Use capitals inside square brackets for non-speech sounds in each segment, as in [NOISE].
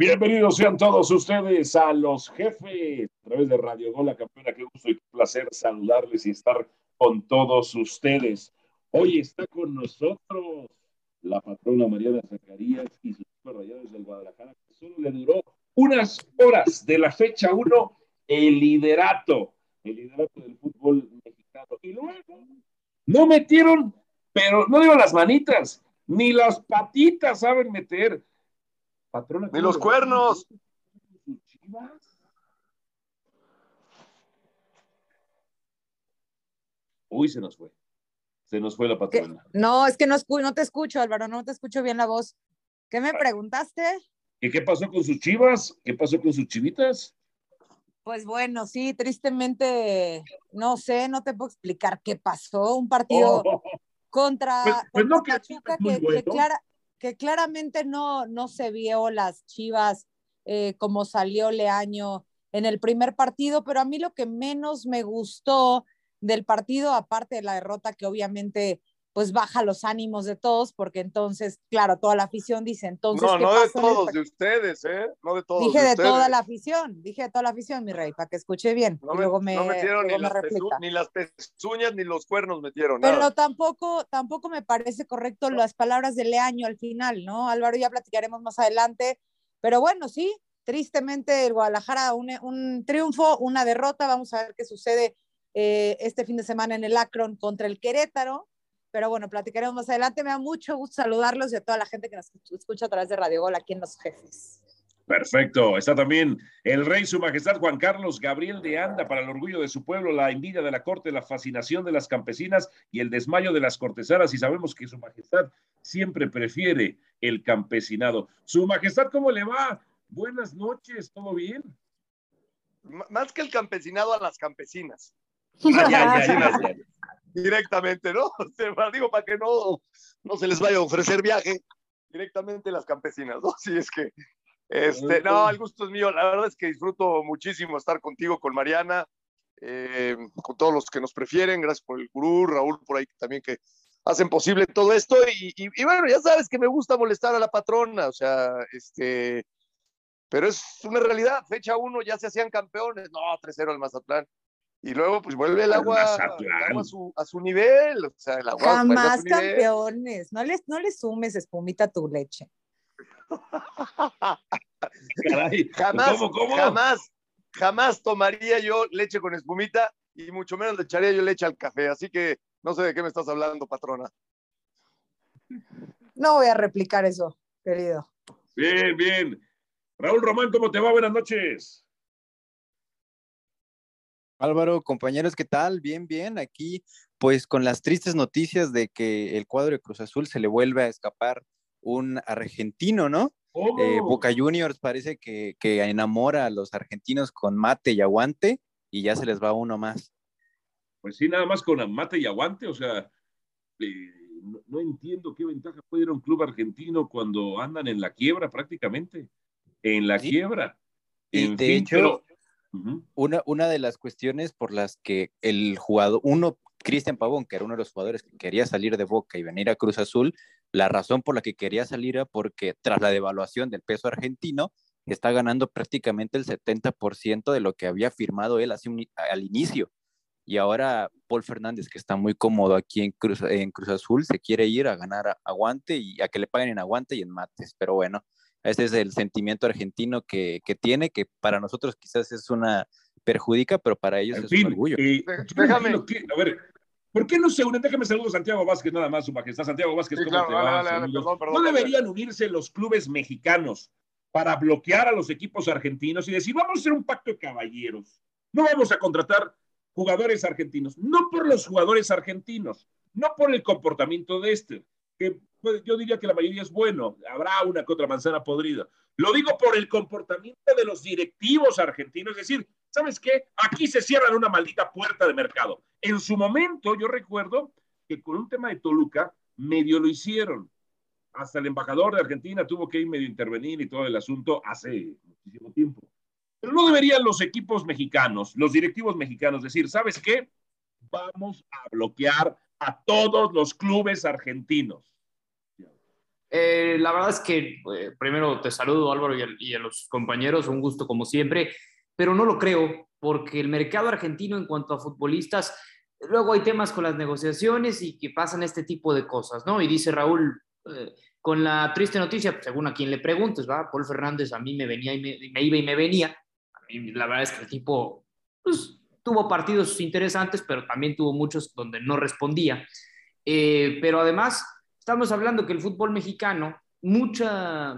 Bienvenidos sean todos ustedes a los jefes a través de Radio Gol, la campeona. Qué gusto y placer saludarles y estar con todos ustedes. Hoy está con nosotros la patrona Mariana Zacarías y sus rayados del Guadalajara, solo le duró unas horas de la fecha 1 el liderato, el liderato del fútbol mexicano. Y luego no metieron, pero no digo las manitas, ni las patitas saben meter Patrona, ¡Ni los cuernos! Uy, se nos fue. Se nos fue la patrona. No, es que no, no te escucho, Álvaro, no te escucho bien la voz. ¿Qué me preguntaste? ¿Y qué pasó con sus chivas? ¿Qué pasó con sus chivitas? Pues bueno, sí, tristemente, no sé, no te puedo explicar qué pasó. Un partido oh. contra, pues, pues que, clara, que claramente no, no se vio las Chivas eh, como salió Leaño en el primer partido, pero a mí lo que menos me gustó del partido, aparte de la derrota que obviamente pues baja los ánimos de todos, porque entonces, claro, toda la afición dice entonces. No, no de todos, de ustedes, ¿eh? No de todos. Dije de, toda la afición, dije de toda la afición, mi rey, para que escuche bien. No, luego me, metieron ni, las ni, las pezuñas ni los cuernos metieron. Pero tampoco, tampoco me parece correcto las palabras de Leaño al final, ¿no? Álvaro, ya platicaremos más adelante. Pero bueno, sí, tristemente el Guadalajara, un, un triunfo, una derrota. Vamos a ver qué sucede eh, este fin de semana en el Akron contra el Querétaro pero bueno, platicaremos más adelante. Me da mucho gusto saludarlos y a toda la gente que nos escucha a través de Radio Gol aquí en Los Jefes. Perfecto. Está también el rey, su majestad Juan Carlos Gabriel de Anda, para el orgullo de su pueblo, la envidia de la corte, la fascinación de las campesinas y el desmayo de las cortesanas. Y sabemos que su majestad siempre prefiere el campesinado. Su majestad, ¿cómo le va? Buenas noches, ¿todo bien? más que el campesinado a las campesinas. Ah, directamente, ¿no? [LAUGHS] digo, para que no, no se les vaya a ofrecer viaje, directamente las campesinas, ¿no? [LAUGHS] Si es que, este, no, el gusto es mío. La verdad es que disfruto muchísimo estar contigo, con Mariana, eh, con todos los que nos prefieren. Gracias por el gurú, Raúl, por ahí también que hacen posible todo esto. Y, y, bueno, ya sabes que me gusta molestar a la patrona, o sea, este, pero es una realidad. Fecha uno ya se hacían campeones. No, 3-0 al Mazatlán y luego pues vuelve el agua, a, su, a, su, nivel, o sea, el agua Jamás campeones, no les, no les sumes espumita a tu leche. [LAUGHS] jamás, jamás, jamás tomaría yo leche con espumita y mucho menos le echaría yo leche al café, así que no sé de qué me estás hablando, patrona. No voy a replicar eso, querido. Bien, bien. Raúl Román, ¿cómo te va? Buenas noches. Álvaro, compañeros, ¿qué tal? Bien, bien. Aquí, pues con las tristes noticias de que el cuadro de Cruz Azul se le vuelve a escapar un argentino, ¿no? Eh, Boca Juniors parece que, enamora a los argentinos con mate y aguante y ya se les va uno más. Pues sí, nada más con mate y aguante, o sea, eh, no, entiendo qué ventaja puede ir un club argentino cuando andan en la quiebra prácticamente, en la quiebra. En de hecho, una, una de las cuestiones por las que el jugador, uno, Cristian Pavón, que era uno de los jugadores que quería salir de Boca y venir a Cruz Azul, la razón por la que quería salir era porque tras la devaluación del peso argentino, está ganando prácticamente el 70% de lo que había firmado él al inicio. Y ahora Paul Fernández, que está muy cómodo aquí en Cruz, en Cruz Azul, se quiere ir a ganar aguante y a que le paguen en aguante y en mates. Pero bueno, ese es el sentimiento argentino que, que, tiene, que para nosotros quizás es una perjudica, pero para ellos es un orgullo. déjame, a ver, ¿por qué no se unen? Déjame saludar a Santiago Vázquez, nada más, su majestad. Santiago Vázquez, ¿cómo te va? ¿No deberían unirse los clubes mexicanos para bloquear a los equipos argentinos y decir, vamos a hacer un pacto de caballeros? No vamos a contratar jugadores argentinos, no por los jugadores argentinos, no por el comportamiento de este, que pues, yo diría que la mayoría es bueno, habrá una que otra manzana podrida. Lo digo por el comportamiento de los directivos argentinos, es decir, ¿sabes qué? Aquí se cierran una maldita puerta de mercado. En su momento, yo recuerdo que con un tema de Toluca, medio lo hicieron. Hasta el embajador de Argentina tuvo que ir medio intervenir y todo el asunto hace muchísimo tiempo. Pero no deberían los equipos mexicanos, los directivos mexicanos decir, ¿sabes qué? Vamos a bloquear a todos los clubes argentinos Eh, la verdad es que eh, primero te saludo Álvaro y a, los compañeros, un gusto como siempre, pero no lo creo porque el mercado argentino en cuanto a futbolistas, luego hay temas con las negociaciones y que pasan este tipo de cosas, ¿no? Y dice Raúl, eh, con la triste noticia, según a quien le preguntes, ¿va? Paul Fernández a mí me venía y me, iba y me venía. A mí la verdad es que el tipo pues, tuvo partidos interesantes, pero también tuvo muchos donde no respondía. pero además estamos hablando que el fútbol mexicano, mucha,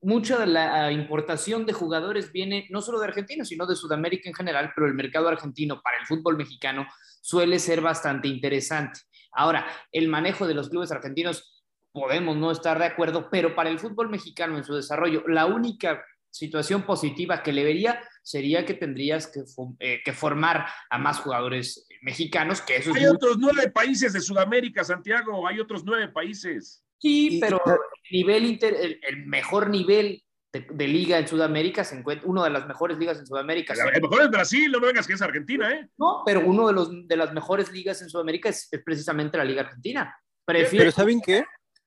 mucha de la importación de jugadores viene no solo de Argentina, sino de Sudamérica en general, pero el mercado argentino para el fútbol mexicano suele ser bastante interesante. Ahora, el manejo de los clubes argentinos podemos no estar de acuerdo, pero para el fútbol mexicano en su desarrollo, la única situación positiva que le vería sería que tendrías que, eh, que formar a más jugadores mexicanos, que eso Hay otros nueve países de Sudamérica, Santiago, hay otros nueve países. Sí, pero el, nivel inter, el, mejor nivel de, liga en Sudamérica se encuentra, una de las mejores ligas en Sudamérica. El mejor es Brasil, no vengas que es Argentina, ¿eh? No, pero uno de, los, de las mejores ligas en Sudamérica es, precisamente la Liga Argentina. Prefiero, pero ¿saben qué?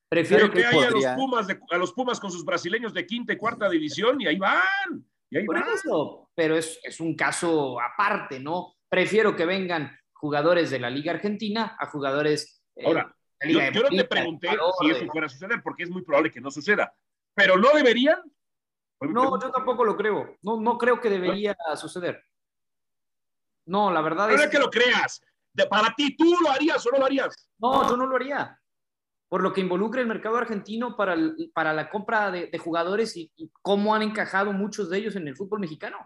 Prefiero que, haya a los, Pumas a los Pumas con sus brasileños de quinta y cuarta división y ahí van. Y ahí Por eso, pero es, es un caso aparte, ¿no? Prefiero que vengan jugadores de la Liga Argentina a jugadores. Eh, Ahora, yo, no te pregunté si eso fuera a suceder, porque es muy probable que no suceda. Pero no deberían. No, yo tampoco lo creo. No, no creo que debería suceder. No, la verdad es. que lo creas. para ti, ¿tú lo harías o no lo harías? No, yo no lo haría por lo que involucra el mercado argentino para, para la compra de, jugadores y, cómo han encajado muchos de ellos en el fútbol mexicano.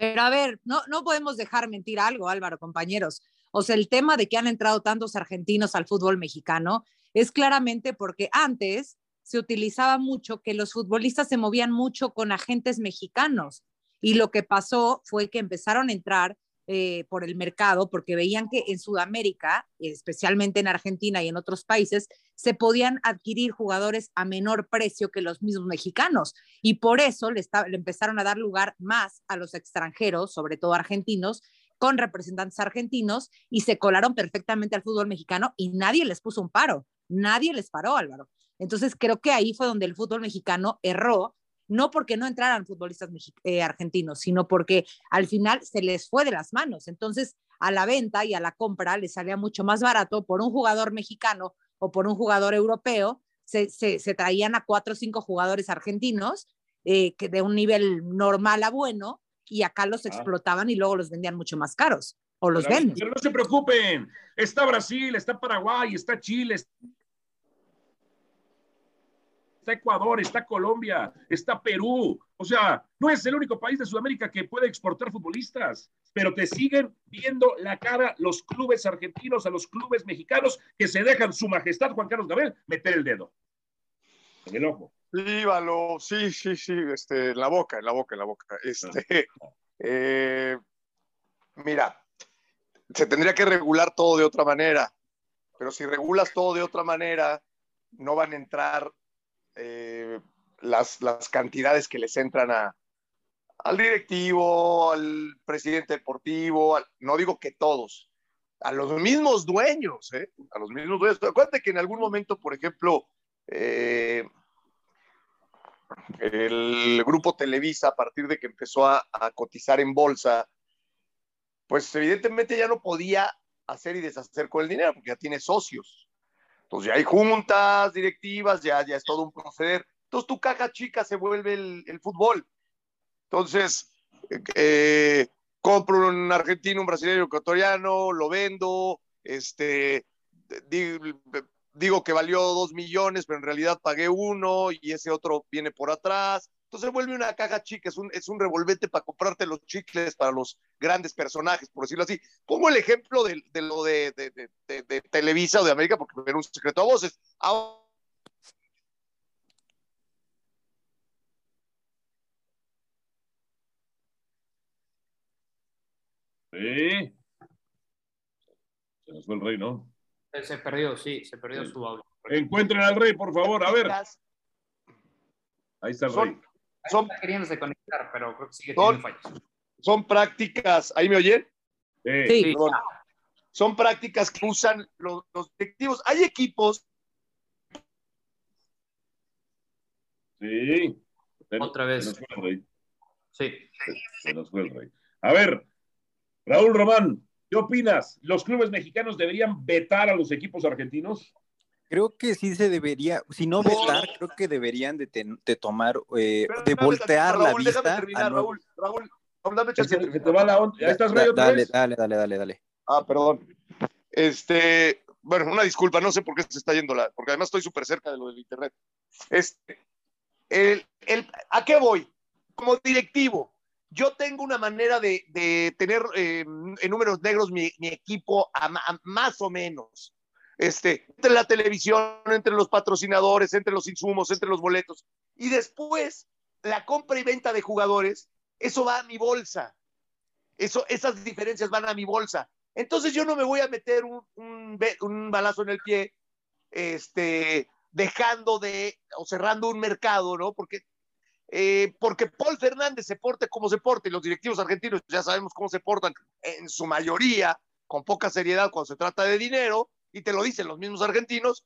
Pero a ver, no, no podemos dejar mentir algo, Álvaro, compañeros. O sea, el tema de que han entrado tantos argentinos al fútbol mexicano es claramente porque antes se utilizaba mucho que los futbolistas se movían mucho con agentes mexicanos y lo que pasó fue que empezaron a entrar eh, por el mercado, porque veían que en Sudamérica, especialmente en Argentina y en otros países, se podían adquirir jugadores a menor precio que los mismos mexicanos. Y por eso le, le empezaron a dar lugar más a los extranjeros, sobre todo argentinos, con representantes argentinos y se colaron perfectamente al fútbol mexicano y nadie les puso un paro, nadie les paró, Álvaro. Entonces creo que ahí fue donde el fútbol mexicano erró no porque no entraran futbolistas eh, argentinos, sino porque al final se les fue de las manos. Entonces, a la venta y a la compra les salía mucho más barato por un jugador mexicano o por un jugador europeo, se, traían a cuatro o cinco jugadores argentinos eh, que de un nivel normal a bueno y acá los ah. explotaban y luego los vendían mucho más caros o los venden. Pero no se preocupen, está Brasil, está Paraguay, está Chile, está Ecuador, está Colombia, está Perú. O sea, no es el único país de Sudamérica que puede exportar futbolistas, pero te siguen viendo la cara los clubes argentinos a los clubes mexicanos que se dejan su majestad Juan Carlos Gabriel meter el dedo en el ojo. Sí, sí, sí, este, en la boca, en la boca, en la boca. Este, eh, mira, se tendría que regular todo de otra manera, pero si regulas todo de otra manera, no van a entrar eh, las, las, cantidades que les entran a, al directivo, al presidente deportivo, no digo que todos, a los mismos dueños, ¿eh? a los mismos dueños. Acuérdate que en algún momento, por ejemplo, eh, el grupo Televisa, a partir de que empezó a, a, cotizar en bolsa, pues evidentemente ya no podía hacer y deshacer con el dinero, porque ya tiene socios. Entonces ya hay juntas directivas, ya, ya es todo un proceder. Entonces tu caja chica se vuelve el, fútbol. Entonces, eh, compro un argentino, un brasileño, un ecuatoriano, lo vendo, este, digo que valió dos millones, pero en realidad pagué uno y ese otro viene por atrás. Entonces vuelve una caja chica, es un, es un revolvente para comprarte los chicles para los grandes personajes, por decirlo así. Pongo el ejemplo de, lo de, de, Televisa o de América, porque era un secreto a voces. Sí. Se nos fue el rey, ¿no? Se perdió, sí, se perdió su audio. Encuentren al rey, por favor, a ver. Ahí está el rey son, conectar, pero creo que sigue son, fallos. Son prácticas, ¿ahí me oyen? Sí. Son prácticas que usan los, los directivos. Hay equipos Sí. Otra vez. Sí. Se nos fue el rey. A ver, Raúl Román, ¿qué opinas? ¿Los clubes mexicanos deberían vetar a los equipos argentinos? Creo que sí se debería, si no vetar, creo que deberían de, tomar, eh, de voltear la vista. Raúl, Raúl, Raúl, dame chance. Que te va la onda. ¿Ya estás, Rey, dale, dale, dale, dale, dale. Ah, perdón. Este, bueno, una disculpa, no sé por qué se está yendo la, porque además estoy súper cerca de lo del internet. Este, el, el, ¿A qué voy? Como directivo, yo tengo una manera de, de tener eh, en números negros mi, mi equipo a, más o menos. Este, entre la televisión, entre los patrocinadores, entre los insumos, entre los boletos. Y después, la compra y venta de jugadores, eso va a mi bolsa. Eso, esas diferencias van a mi bolsa. Entonces yo no me voy a meter un, balazo en el pie, este, dejando de o cerrando un mercado, ¿no? Porque, eh, porque Paul Fernández se porte como se porte y los directivos argentinos ya sabemos cómo se portan en su mayoría, con poca seriedad cuando se trata de dinero, y te lo dicen los mismos argentinos,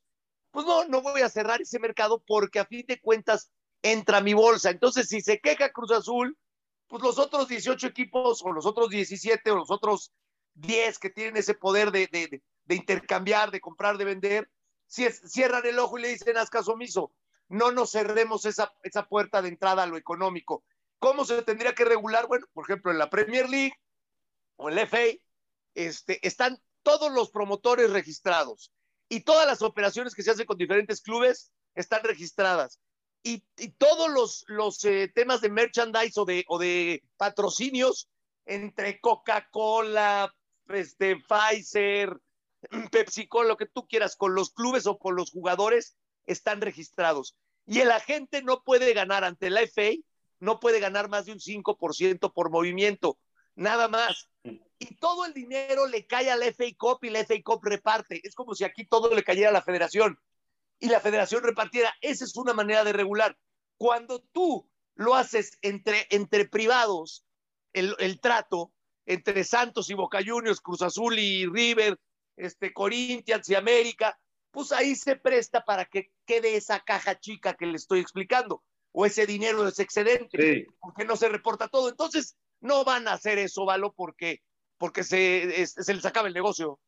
pues no, no voy a cerrar ese mercado porque a fin de cuentas entra mi bolsa. Entonces, si se queja Cruz Azul, pues los otros 18 equipos o los otros 17 o los otros 10 que tienen ese poder de, de, de intercambiar, de comprar, de vender, cierran el ojo y le dicen, haz caso omiso, no nos cerremos esa, esa puerta de entrada a lo económico. ¿Cómo se tendría que regular? Bueno, por ejemplo, en la Premier League o en la FA, este, están todos los promotores registrados y todas las operaciones que se hacen con diferentes clubes están registradas. Y, todos los, los eh, temas de merchandise o de, o de patrocinios entre Coca-Cola, este, Pfizer, [CLEARS THROAT] Pepsi, con lo que tú quieras, con los clubes o con los jugadores, están registrados. Y el agente no puede ganar ante la FA, no puede ganar más de un 5% por movimiento, nada más. Y todo el dinero le cae a la FA Cup y la FA Cup reparte. Es como si aquí todo le cayera a la federación y la federación repartiera. Esa es una manera de regular. Cuando tú lo haces entre, entre privados, el, el trato entre Santos y Boca Juniors, Cruz Azul y River, este, Corinthians y América, pues ahí se presta para que quede esa caja chica que le estoy explicando, o ese dinero, ese excedente, porque no se reporta todo. Entonces, no van a hacer eso, Valo, porque, porque se, se les acaba el negocio.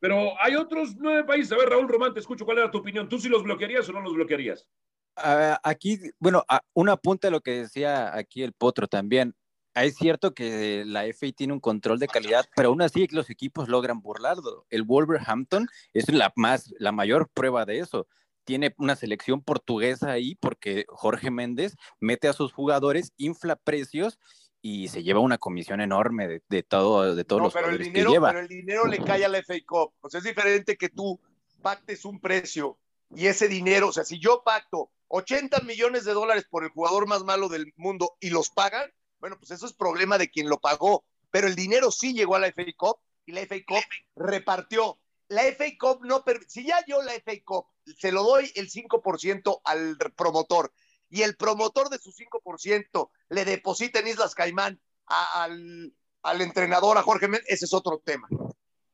Pero hay otros nueve países. A ver, Raúl Román, te escucho. ¿Cuál era tu opinión? ¿Tú sí los bloquearías o no los bloquearías? Uh, aquí, bueno, uh, un apunte a lo que decía aquí el Potro también es cierto que la FA tiene un control de calidad, pero aún así los equipos logran burlarlo. El Wolverhampton es la, más, la mayor prueba de eso. Tiene una selección portuguesa ahí porque Jorge Méndez mete a sus jugadores, infla precios y se lleva una comisión enorme de, todo, de todos los pero el dinero, que lleva. Pero el dinero le cae a la FA Cup. O sea, es diferente que tú pactes un precio y ese dinero, o sea, si yo pacto 80 millones de dólares por el jugador más malo del mundo y los pagan, bueno, pues eso es problema de quien lo pagó, pero el dinero sí llegó a la FA Cup y la FA Cup repartió. La FA Cup no, si ya yo la FA Cup se lo doy el 5% al promotor y el promotor de su 5% le deposita en Islas Caimán al, al entrenador, a Jorge Méndez, ese es otro tema.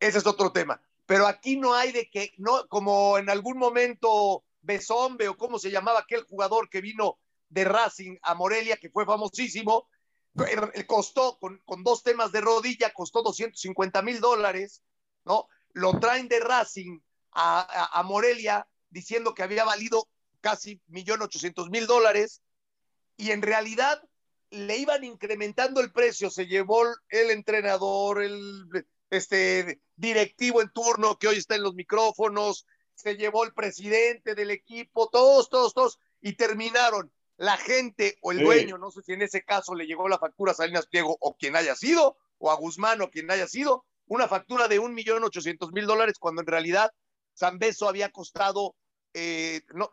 Ese es otro tema. Pero aquí no hay de que, no, como en algún momento Besombe o cómo se llamaba aquel jugador que vino de Racing a Morelia, que fue famosísimo, costó, con, con dos temas de rodilla, costó 250 mil dólares, ¿no? Lo traen de Racing a, a, Morelia diciendo que había valido casi millón ochocientos mil dólares y en realidad le iban incrementando el precio, se llevó el entrenador, el este directivo en turno que hoy está en los micrófonos, se llevó el presidente del equipo, todos, todos, todos, y terminaron. La gente o el dueño, no sé si en ese caso le llegó la factura a Salinas Pliego o quien haya sido, o a Guzmán o quien haya sido, una factura de un millón ochocientos mil dólares cuando en realidad San Beso había costado, eh, no,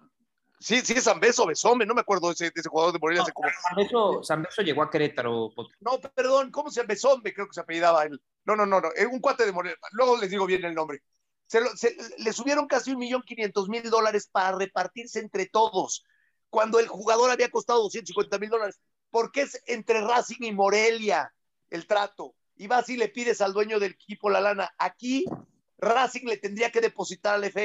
sí, sí es San Beso, Besome, no me acuerdo de ese, ese jugador de Morelia. No, San, Beso, llegó a Querétaro. No, perdón, ¿cómo se llama? Besome, creo que se apellidaba él. No, no, no, no, un cuate de Morelia, luego les digo bien el nombre. Se, se le subieron casi un millón quinientos mil dólares para repartirse entre todos cuando el jugador había costado 250 mil dólares. porque es entre Racing y Morelia el trato? Y vas y le pides al dueño del equipo la lana. Aquí Racing le tendría que depositar al FA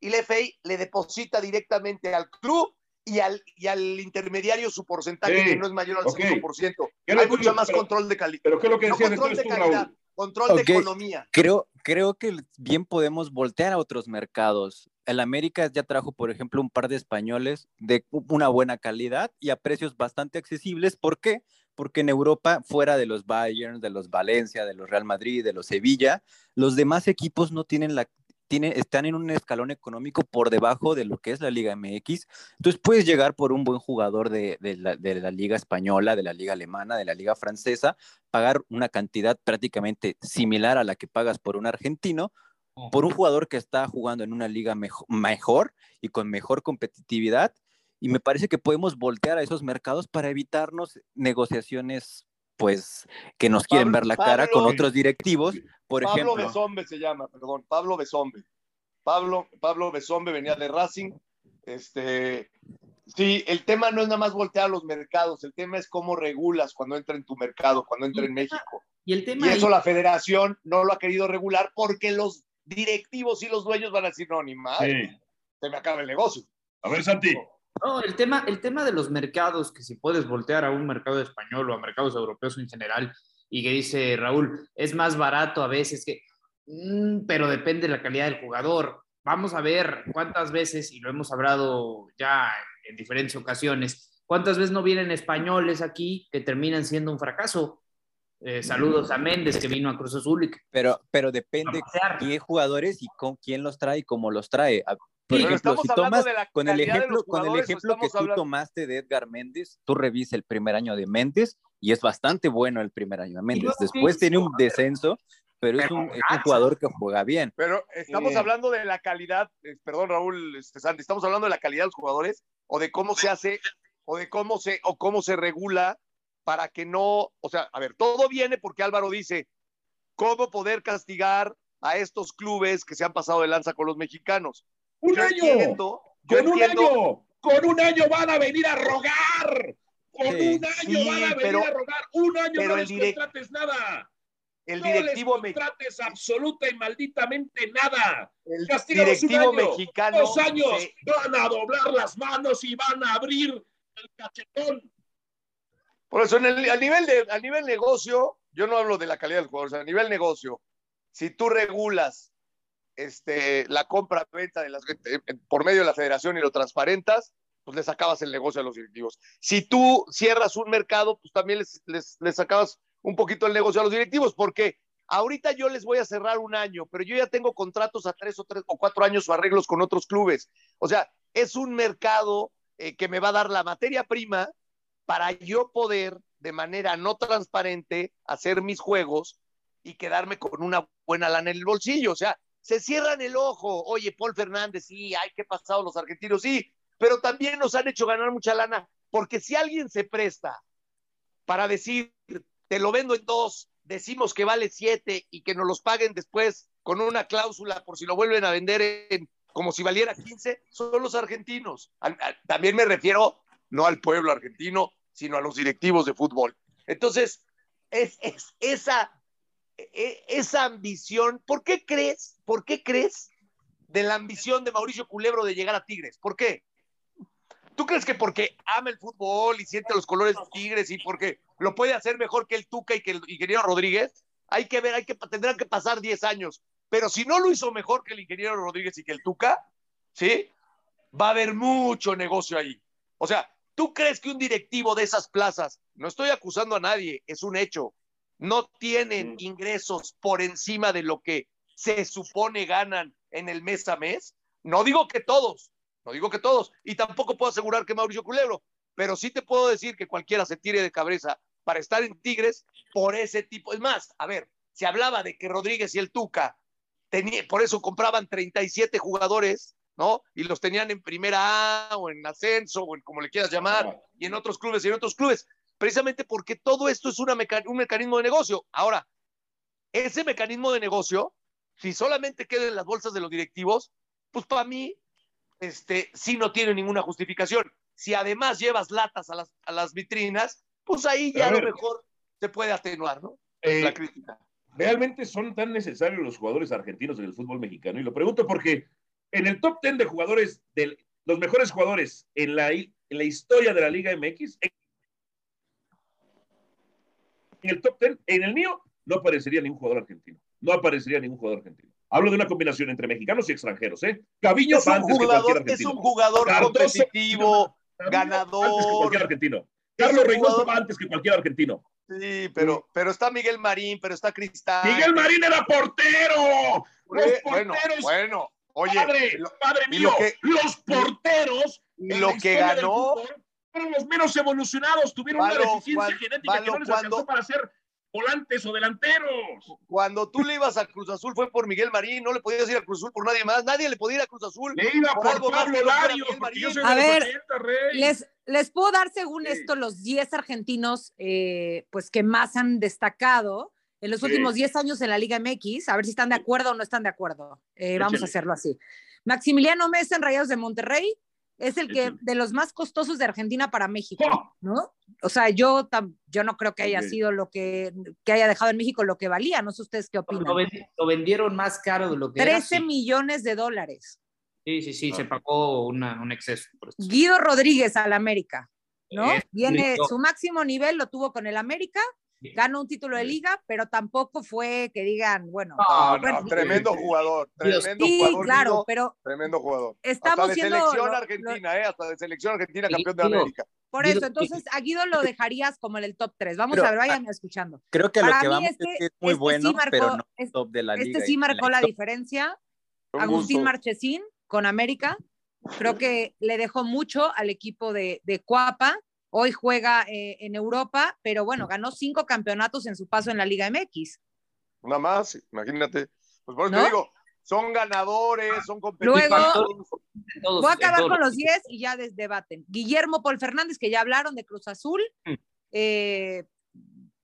y el FA le deposita directamente al club y al, y al intermediario su porcentaje que no es mayor al 5%. Hay mucho más control de calidad. Pero ¿qué es lo que control de calidad, control de economía. Creo, creo que bien podemos voltear a otros mercados. El América ya trajo, por ejemplo, un par de españoles de una buena calidad y a precios bastante accesibles. ¿Por qué? Porque en Europa, fuera de los Bayern, de los Valencia, de los Real Madrid, de los Sevilla, los demás equipos no tienen la están en un escalón económico por debajo de lo que es la Liga MX. Entonces puedes llegar por un buen jugador de, la, de, la, Liga Española, de la Liga Alemana, de la Liga Francesa, pagar una cantidad prácticamente similar a la que pagas por un argentino, por un jugador que está jugando en una liga mejor, mejor y con mejor competitividad. Y me parece que podemos voltear a esos mercados para evitarnos negociaciones pues que nos quieren ver la cara con otros directivos, por ejemplo. Pablo Besombe se llama, perdón, Pablo Besombe. Pablo, Pablo Besombe venía de Racing. Este, sí, el tema no es nada más voltear a los mercados, el tema es cómo regulas cuando entra en tu mercado, cuando entra en México. Y, el tema y eso la federación no lo ha querido regular porque los directivos y los dueños van a decir, no, ni más, se me acaba el negocio. A ver, Santi. No, el tema, el tema de los mercados, que si puedes voltear a un mercado español o a mercados europeos en general, y que dice Raúl, es más barato a veces que, mm, pero depende de la calidad del jugador. Vamos a ver cuántas veces, y lo hemos hablado ya en diferentes ocasiones, cuántas veces no vienen españoles aquí que terminan siendo un fracaso. Eh, saludos a Méndez que vino a Cruz Azul. Pero, pero depende qué jugadores y con quién los trae y cómo los trae. Por ejemplo, si tomas con el ejemplo, con el ejemplo que tú tomaste de Edgar Méndez, tú revisa el primer año de Méndez y es bastante bueno el primer año de Méndez. Después tiene un descenso, pero, es, un, jugador que juega bien. Pero estamos hablando de la calidad, eh, perdón Raúl este, Santi, estamos hablando de la calidad de los jugadores o de cómo se hace o de cómo se o cómo se regula para que no, o sea, a ver, todo viene porque Álvaro dice cómo poder castigar a estos clubes que se han pasado de lanza con los mexicanos. Un año. con un año. Con un año van a venir a rogar. Con un año van a venir a rogar. Un año no les contrates nada. El directivo no les contrates absoluta y malditamente nada. El directivo mexicano. Dos años van a doblar las manos y van a abrir el cachetón. Por eso, en el, a, nivel de, a nivel negocio, yo no hablo de la calidad del jugador, a nivel negocio, si tú regulas este, la compra-venta de las, eh, por medio de la federación y lo transparentas, pues les acabas el negocio a los directivos. Si tú cierras un mercado, pues también les, les, les acabas un poquito el negocio a los directivos, porque ahorita yo les voy a cerrar un año, pero yo ya tengo contratos a tres o tres o cuatro años o arreglos con otros clubes. O sea, es un mercado eh, que me va a dar la materia prima para yo poder de manera no transparente hacer mis juegos y quedarme con una buena lana en el bolsillo. O sea, se cierran el ojo. Oye, Paul Fernández, sí, hay que pasado los argentinos, sí, pero también nos han hecho ganar mucha lana, porque si alguien se presta para decir, te lo vendo en dos, decimos que vale siete y que nos los paguen después con una cláusula por si lo vuelven a vender en, como si valiera 15, son los argentinos. También me refiero no al pueblo argentino, sino a los directivos de fútbol. Entonces, es, es esa esa ambición, ¿por qué crees, por qué crees de la ambición de Mauricio Culebro de llegar a Tigres? ¿Por qué? ¿Tú crees que porque ama el fútbol y siente los colores de Tigres y porque lo puede hacer mejor que el Tuca y que el ingeniero Rodríguez? Hay que ver, hay que, tendrán que pasar 10 años. Pero si no lo hizo mejor que el ingeniero Rodríguez y que el Tuca, ¿sí? Va a haber mucho negocio ahí. O sea, ¿tú crees que un directivo de esas plazas, no estoy acusando a nadie, es un hecho, no tienen ingresos por encima de lo que se supone ganan en el mes a mes. No digo que todos, no digo que todos, y tampoco puedo asegurar que Mauricio Culebro, pero sí te puedo decir que cualquiera se tire de cabeza para estar en Tigres por ese tipo. Es más, a ver, se hablaba de que Rodríguez y el Tuca, tenía, por eso compraban 37 jugadores, ¿no? Y los tenían en primera A o en ascenso o en como le quieras llamar, y en otros clubes y en otros clubes precisamente porque todo esto es una un mecanismo de negocio. Ahora, ese mecanismo de negocio, si solamente queda en las bolsas de los directivos, pues para mí, este, sí no tiene ninguna justificación. Si además llevas latas a las, a las vitrinas, pues ahí ya a, lo mejor se puede atenuar, ¿no? Eh, la crítica. ¿Realmente son tan necesarios los jugadores argentinos en el fútbol mexicano? Y lo pregunto porque en el top 10 de jugadores del, los mejores jugadores en la, en la historia de la Liga MX, en el top 10, en el mío, no aparecería ningún jugador argentino. No aparecería ningún jugador argentino. Hablo de una combinación entre mexicanos y extranjeros, ¿eh? Caviño es un jugador, Es un jugador competitivo, ganador. Antes que cualquier argentino. Carlos Reynoso va antes que cualquier argentino. Sí, pero, pero está Miguel Marín, pero está Cristal. Miguel Marín era portero. Los bueno, bueno, oye, padre, padre mío, los porteros lo que ganó fueron los menos evolucionados, tuvieron una deficiencia genética que no les alcanzó para ser volantes o delanteros. Cuando tú le ibas a Cruz Azul fue por Miguel Marín, no le podías ir a Cruz Azul por nadie más, nadie le podía ir a Cruz Azul. Le iba por, por Pablo Lario, a ver, Les, les puedo dar según esto los 10 argentinos eh, pues que más han destacado en los últimos 10 años en la Liga MX, a ver si están de acuerdo o no están de acuerdo. Eh, vamos a hacerlo así. Maximiliano Mesa en Rayados de Monterrey, es el que de los más costosos de Argentina para México, ¿no? O sea, yo, yo no creo que haya sido lo que, que, haya dejado en México lo que valía, no sé ustedes qué opinan. Lo, vendieron más caro de lo que 13 millones de dólares. Sí, sí, sí, se ah. pagó un exceso. Guido Rodríguez al América, ¿no? Viene, su máximo nivel lo tuvo con el América ganó un título de liga, pero tampoco fue que digan, bueno, tremendo jugador, tremendo sí, claro, pero tremendo jugador. Estamos hasta de selección argentina, eh, hasta de selección argentina, campeón de América. Por eso, entonces a Guido lo dejarías como en el top 3. Vamos a ver, vayan escuchando. Creo que lo que vamos este, es, muy este bueno, pero no top de la liga. Este sí marcó la, diferencia. Agustín Marchesín con América. Creo que le dejó mucho al equipo de, de Cuapa Hoy juega eh, en Europa, pero bueno, ganó cinco campeonatos en su paso en la Liga MX. Una más, imagínate. Pues por eso te digo, son ganadores, son competidores. Luego, voy a acabar con los 10 y ya debaten. Guillermo Paul Fernández, que ya hablaron de Cruz Azul, mm. eh,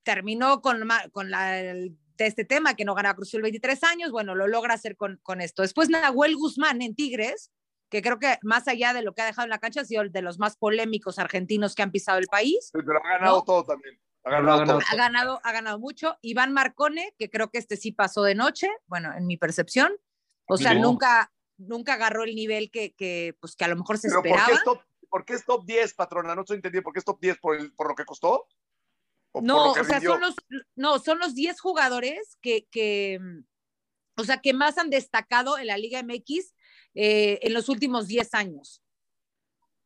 terminó con, con la, de este tema, que no gana Cruz Azul 23 años, bueno, lo logra hacer con, con esto. Después Nahuel Guzmán en Tigres, que creo que más allá de lo que ha dejado en la cancha, ha sido de los más polémicos argentinos que han pisado el país. pero ha ganado todo también. Ha ganado, ha ganado, ha ganado mucho. Iván Marcone, que creo que este sí pasó de noche, bueno, en mi percepción. O sea, nunca, nunca agarró el nivel que, que, pues, que a lo mejor se esperaba. ¿por qué, top, ¿por qué, es top, 10, patrona? No estoy entendiendo. ¿Por qué es top 10? ¿Por, el, por lo que costó? no, o sea, son los, no, son los 10 jugadores que, que, o sea, que más han destacado en la Liga MX eh, en los últimos 10 años.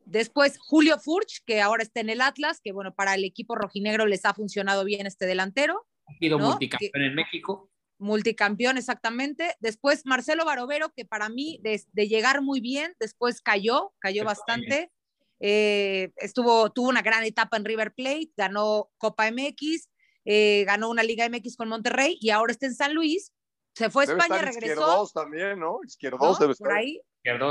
Después Julio Furch, que ahora está en el Atlas, que bueno, para el equipo rojinegro les ha funcionado bien este delantero. Ha sido multicampeón en México. Multicampeón, exactamente. Después Marcelo Barovero, que para mí de, llegar muy bien, después cayó, cayó bastante. Eh, estuvo, tuvo una gran etapa en River Plate, ganó Copa MX, eh, ganó una Liga MX con Monterrey y ahora está en San Luis se fue a España, regresó. Izquierdos también, ¿no? Izquierdos debe estar. Por ahí.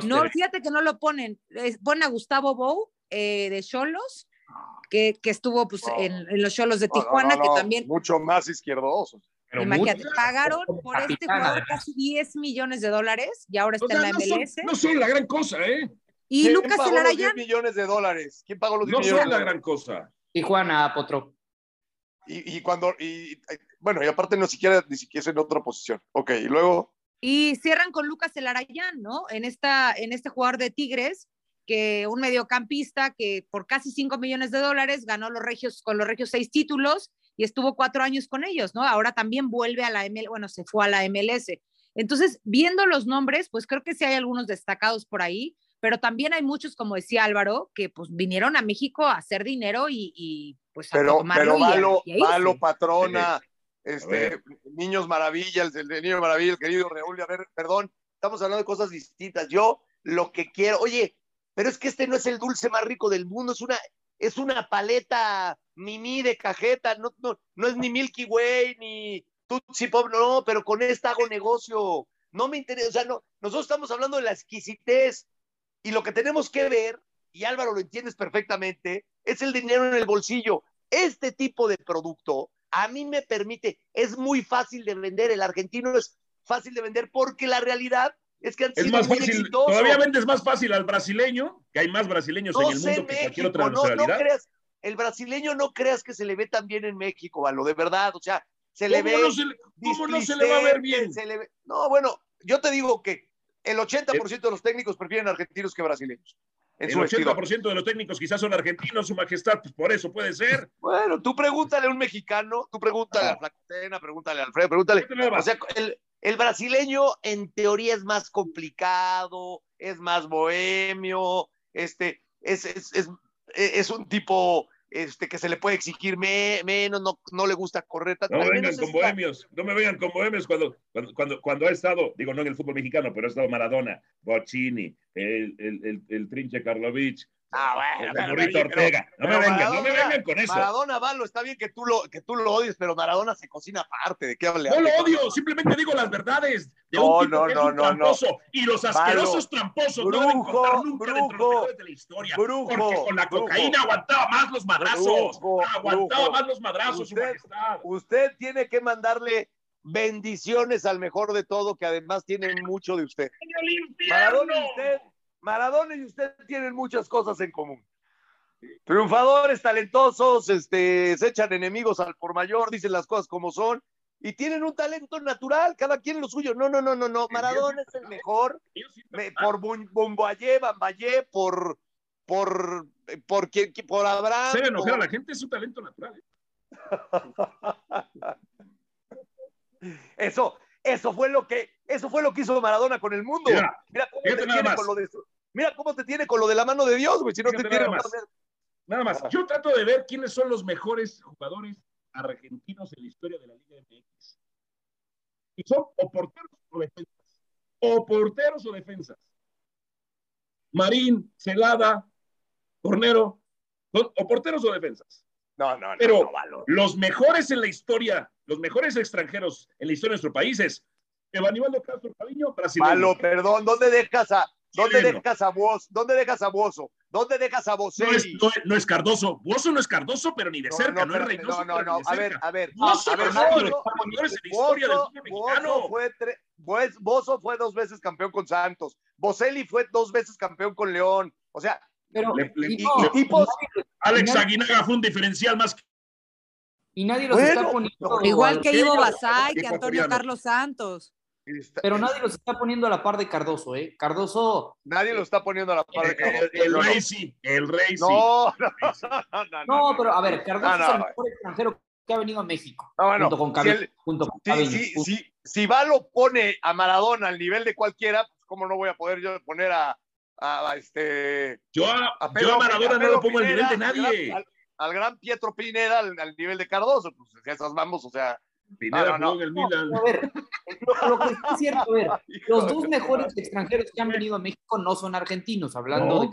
no, fíjate que no lo ponen. Ponen a Gustavo Bou eh, de Cholos, que, que, estuvo pues, en, los Cholos de Tijuana, que también. Mucho más izquierdoso. Imagínate, pagaron por este jugador casi 10 millones de dólares y ahora está en la MLS. No son, la gran cosa, ¿eh? Y Lucas pagó los 10 millones de dólares? ¿Quién pagó los 10 no millones? No son la gran cosa. Tijuana, Potro. Y, y cuando. Y, bueno, y aparte no siquiera, ni siquiera es en otra posición. Ok, y luego. Y cierran con Lucas Elarayán, ¿no? En, esta, en este jugador de Tigres, que un mediocampista que por casi 5 millones de dólares ganó los regios, con los regios seis títulos y estuvo cuatro años con ellos, ¿no? Ahora también vuelve a la MLS, bueno, se fue a la MLS. Entonces, viendo los nombres, pues creo que sí hay algunos destacados por ahí, pero también hay muchos, como decía Álvaro, que pues vinieron a México a hacer dinero y, pues a pero, Pero malo, malo, patrona. Este, Niños Maravilla, el de Niño Maravilla, el querido Raúl, a ver, perdón, estamos hablando de cosas distintas. Yo lo que quiero, oye, pero es que este no es el dulce más rico del mundo, es una, es una paleta mini de cajeta, no, no, no es ni Milky Way, ni Tootsie Pop, no, pero con esta hago negocio. No me interesa, o sea, no, nosotros estamos hablando de la exquisitez y lo que tenemos que ver, y Álvaro lo entiendes perfectamente, es el dinero en el bolsillo. Este tipo de producto a mí me permite, es muy fácil de vender, el argentino es fácil de vender porque la realidad es que han es más fácil, Todavía vendes más fácil al brasileño, que hay más brasileños en el mundo que cualquier otra nacionalidad. No, creas, el brasileño no creas que se le ve tan bien en México, Valo, de verdad, o sea, se le ve. ¿Cómo no se le va a ver bien? no, bueno, yo te digo que el 80% de los técnicos prefieren argentinos que brasileños. El 80% de los técnicos quizás son argentinos, su majestad, pues por eso puede ser. Bueno, tú pregúntale a un mexicano, tú pregúntale a Flacotena, pregúntale a Alfredo, pregúntale. O sea, el, el, brasileño en teoría es más complicado, es más bohemio, este, es, es, es, es un tipo este, que se le puede exigir menos, no, no, le gusta correr tanto. No vengan con bohemios, no me vengan con bohemios cuando, cuando, cuando, ha estado, digo, no en el fútbol mexicano, pero ha estado Maradona, Bocini, el, el, el, el Trinche Karlovic, Ah, bueno, pero, Ortega. no me vengan, no me vengan con eso. Maradona, Valo, está bien que tú lo, que tú lo odies, pero Maradona se cocina aparte. ¿De qué hablas? No lo odio, simplemente digo las verdades de no, un tipo no, que no, es un tramposo. Y los asquerosos tramposos no deben contar nunca dentro de la historia. Brujo, porque con la cocaína aguantaba más los madrazos. aguantaba más los madrazos, usted, su. Usted tiene que mandarle bendiciones al mejor de todo, que además tiene mucho de usted. Maradona usted Maradona y usted tienen muchas cosas en común. Triunfadores, talentosos, este, se echan enemigos al por mayor, dicen las cosas como son y tienen un talento natural, cada quien lo suyo. No, no, no, no, no. Maradona es el mejor por Bomboyé, Bambayé, por por por quien por Abraham. Se enojar a la gente es su talento natural. ¿eh? [LAUGHS] Eso, eso fue lo que, eso fue lo que hizo Maradona con el mundo. Mira, cómo te con lo de Mira cómo te tiene con lo de la mano de Dios, güey. Si no te tiene nada más. Nada más. Yo trato de ver quiénes son los mejores jugadores argentinos en la historia de la Liga MX. Y son o porteros o defensas. O porteros o defensas. Marín, Celada, Cornero, o porteros o defensas. No, no, no. Pero los mejores en la historia, los mejores extranjeros en la historia de nuestro país es Evanibaldo Castro Cariño, brasileño. Malo, perdón, ¿dónde dejas a, ¿Dónde dejas a vos? ¿Dónde dejas a Bozo? ¿Dónde dejas a Bocelli? No es, no, es Cardoso. Bozo no es Cardoso, pero ni de cerca, no, es Reynoso. No, no, no. A ver, a ver. Bozo, a ver, Bozo, fue Bozo fue dos veces campeón con Santos. Bocelli fue dos veces campeón con León. O sea, pero, tipos, Alex Aguinaga fue un diferencial más. Y nadie los está poniendo. Igual que Ivo Basay, que Antonio Carlos Santos. Pero nadie los está poniendo a la par de Cardoso, ¿eh? Cardoso. Nadie lo está poniendo a la par de Cardoso. El, rey sí, el rey sí. No, no, no, pero a ver, Cardoso es el mejor extranjero que ha venido a México. junto con Cavill. Si, si, si, Valo pone a Maradona al nivel de cualquiera, pues cómo no voy a poder yo poner a, a, este. Yo a, yo a Maradona no lo pongo al nivel de nadie. Al, gran Pietro Pineda al, al, nivel de Cardoso, pues esas vamos, o sea. Pineda no, el Milan. a ver, lo, que es cierto, a ver, [LAUGHS] los dos mejores extranjeros que han venido a México no son argentinos, hablando de,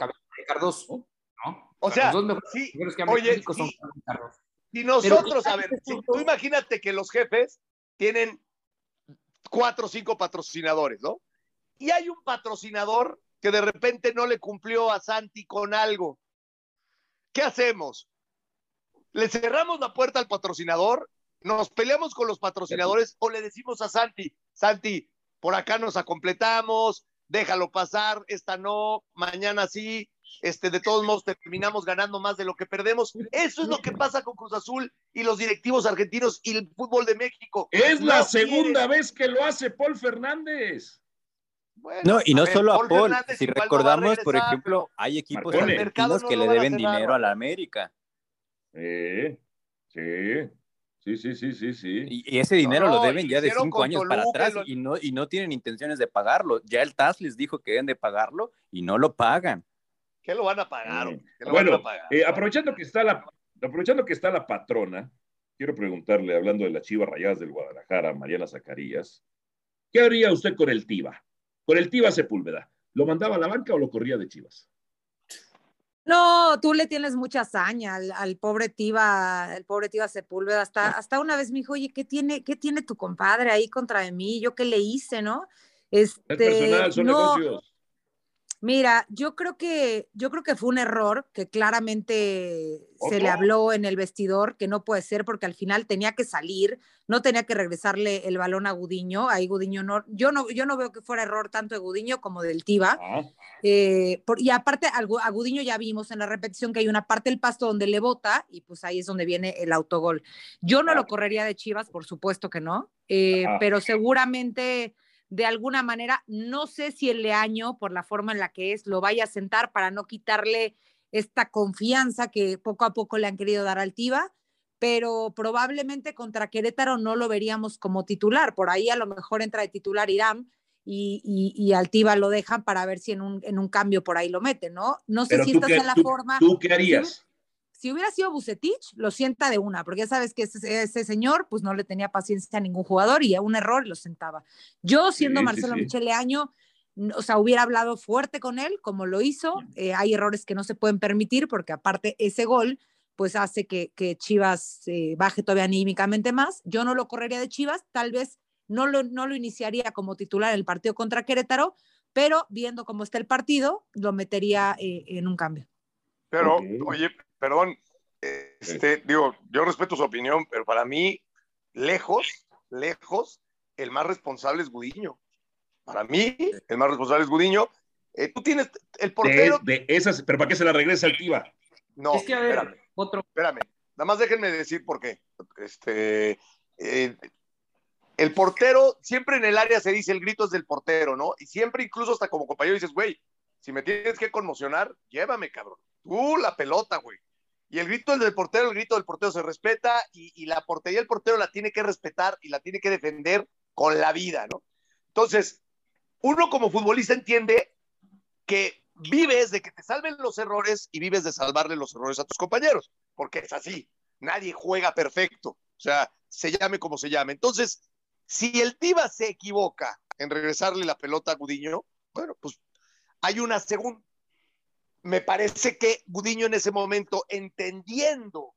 Cardoso, ¿no? O sea, los dos mejores sí, extranjeros que han venido a México son Cardoso. Y nosotros, a ver, tú imagínate que los jefes tienen cuatro o cinco patrocinadores, ¿no? Y hay un patrocinador que de repente no le cumplió a Santi con algo. ¿Qué hacemos? ¿Le cerramos la puerta al patrocinador? ¿Nos peleamos con los patrocinadores o le decimos a Santi, Santi, por acá nos acompletamos, déjalo pasar, esta no, mañana sí, este, de todos modos terminamos ganando más de lo que perdemos. Eso es lo que pasa con Cruz Azul y los directivos argentinos y el fútbol de México. Es la segunda vez que lo hace Paul Fernández no, y no solo a Paul, si recordamos, por ejemplo, hay equipos argentinos que le deben dinero a la América. Sí, sí, sí, sí, sí, sí, sí. Y, ese dinero lo deben ya de cinco años para atrás y, no, y no tienen intenciones de pagarlo. Ya el TAS les dijo que deben de pagarlo y no lo pagan. ¿Qué lo van a pagar? bueno, eh, aprovechando, que está la, aprovechando que está la patrona, quiero preguntarle, hablando de las chivas rayadas del Guadalajara, Mariana Zacarías, ¿qué haría usted con el TIVA? Con el Tiva Sepúlveda, ¿lo mandaba a la banca o lo corría de Chivas? No, tú le tienes mucha hazaña al, pobre Tiva, el pobre Tiva Sepúlveda. Hasta, hasta una vez me dijo, oye, ¿qué tiene, ¿qué tiene tu compadre ahí contra de mí? ¿Yo qué le hice, no? Este, es personal, son negocios. Mira, yo creo que yo creo que fue un error que claramente se le habló en el vestidor que no puede ser porque al final tenía que salir, no tenía que regresarle el balón a Gudiño, ahí Gudiño no, yo no, yo no veo que fuera error tanto de Gudiño como del Tiva. Ah. Eh, y aparte a Gudiño ya vimos en la repetición que hay una parte del pasto donde le bota y pues ahí es donde viene el autogol. Yo no lo correría de Chivas, por supuesto que no, eh, pero seguramente de alguna manera, no sé si el Leaño, por la forma en la que es, lo vaya a sentar para no quitarle esta confianza que poco a poco le han querido dar al Tiva, pero probablemente contra Querétaro no lo veríamos como titular. Por ahí a lo mejor entra de titular Irán y, y, al Tiva lo dejan para ver si en un, en un cambio por ahí lo meten, ¿no? No sé si estás en la forma. ¿Tú qué harías? Si hubiera sido Bucetich, lo sienta de una, porque ya sabes que ese, señor pues no le tenía paciencia a ningún jugador y a un error lo sentaba. Yo, siendo Marcelo Michele Año, o sea, hubiera hablado fuerte con él, como lo hizo. Eh, hay errores que no se pueden permitir, porque aparte ese gol, pues hace que, que Chivas eh, baje todavía anímicamente más. Yo no lo correría de Chivas, tal vez no lo, no lo iniciaría como titular en el partido contra Querétaro, pero viendo cómo está el partido, lo metería eh, en un cambio. Pero, oye, perdón, este, digo, yo respeto su opinión, pero para mí, lejos, lejos, el más responsable es Gudiño. Para mí, el más responsable es Gudiño. Eh, tú tienes el portero. De, esas, pero ¿para qué se la regresa al Tiva? No, es que a ver, espérame, otro. Espérame, nada más déjenme decir por qué. Este, eh, el portero, siempre en el área se dice el grito es del portero, ¿no? Y siempre, incluso hasta como compañero, dices, güey, si me tienes que conmocionar, llévame, cabrón. Tú la pelota, güey. Y el grito del portero, el grito del portero se respeta y, la portería del portero la tiene que respetar y la tiene que defender con la vida, ¿no? Entonces, uno como futbolista entiende que vives de que te salven los errores y vives de salvarle los errores a tus compañeros, porque es así. Nadie juega perfecto, o sea, se llame como se llame. Entonces, si el Tiva se equivoca en regresarle la pelota a Gudiño, bueno, pues hay una segunda, me parece que Gudiño en ese momento, entendiendo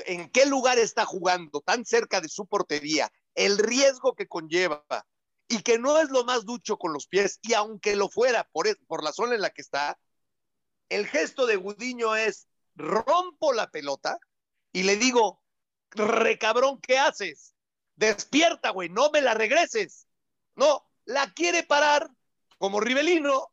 en qué lugar está jugando, tan cerca de su portería, el riesgo que conlleva y que no es lo más ducho con los pies, y aunque lo fuera por, por la zona en la que está, el gesto de Gudiño es rompo la pelota y le digo, recabrón, ¿qué haces? Despierta, güey, no me la regreses. No, la quiere parar como Rivelino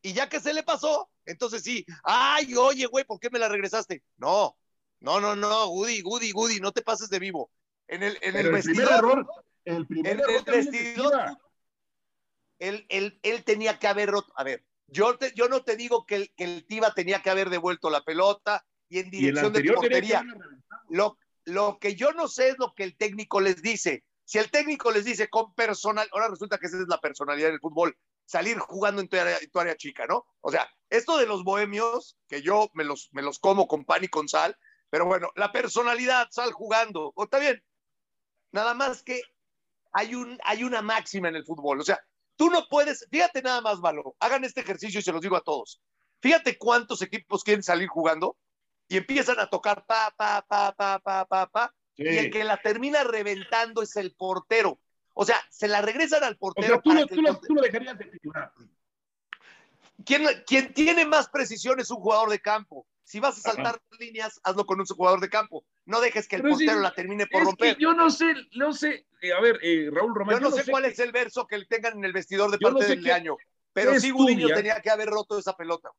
y ya que se le pasó, entonces sí, ay, oye, güey, ¿por qué me la regresaste? No, no, no, no, Woody, Woody, Woody, no te pases de vivo. En el, en el, vestidor, error, el primer en el vestidor, él, él, él, tenía que haber roto. A ver, yo, te, yo no te digo que el, que el Tiva tenía que haber devuelto la pelota y en dirección de portería. Lo, lo que yo no sé es lo que el técnico les dice. Si el técnico les dice con personal, ahora resulta que esa es la personalidad del fútbol, salir jugando en tu área, chica, ¿no? O sea, esto de los bohemios, que yo me los, me los como con pan y con sal, pero bueno, la personalidad, sal jugando, o está bien. Nada más que hay, un, hay una máxima en el fútbol, o sea, tú no puedes, fíjate nada más, Malo, hagan este ejercicio y se los digo a todos. Fíjate cuántos equipos quieren salir jugando y empiezan a tocar pa, pa, pa, pa, pa, pa, pa, y el que la termina reventando es el portero. O sea, se la regresan al portero. tú, lo, dejarías de titular. ¿Quién, quien tiene más precisión es un jugador de campo. Si vas a saltar líneas, hazlo con un jugador de campo. No dejes que el portero la termine por romper. yo no sé, no sé. Eh, a ver, eh, Raúl Román. Yo no, sé, cuál es el verso que tengan en el vestidor de parte del año. Pero sí, Gudiño tenía que haber roto esa pelota.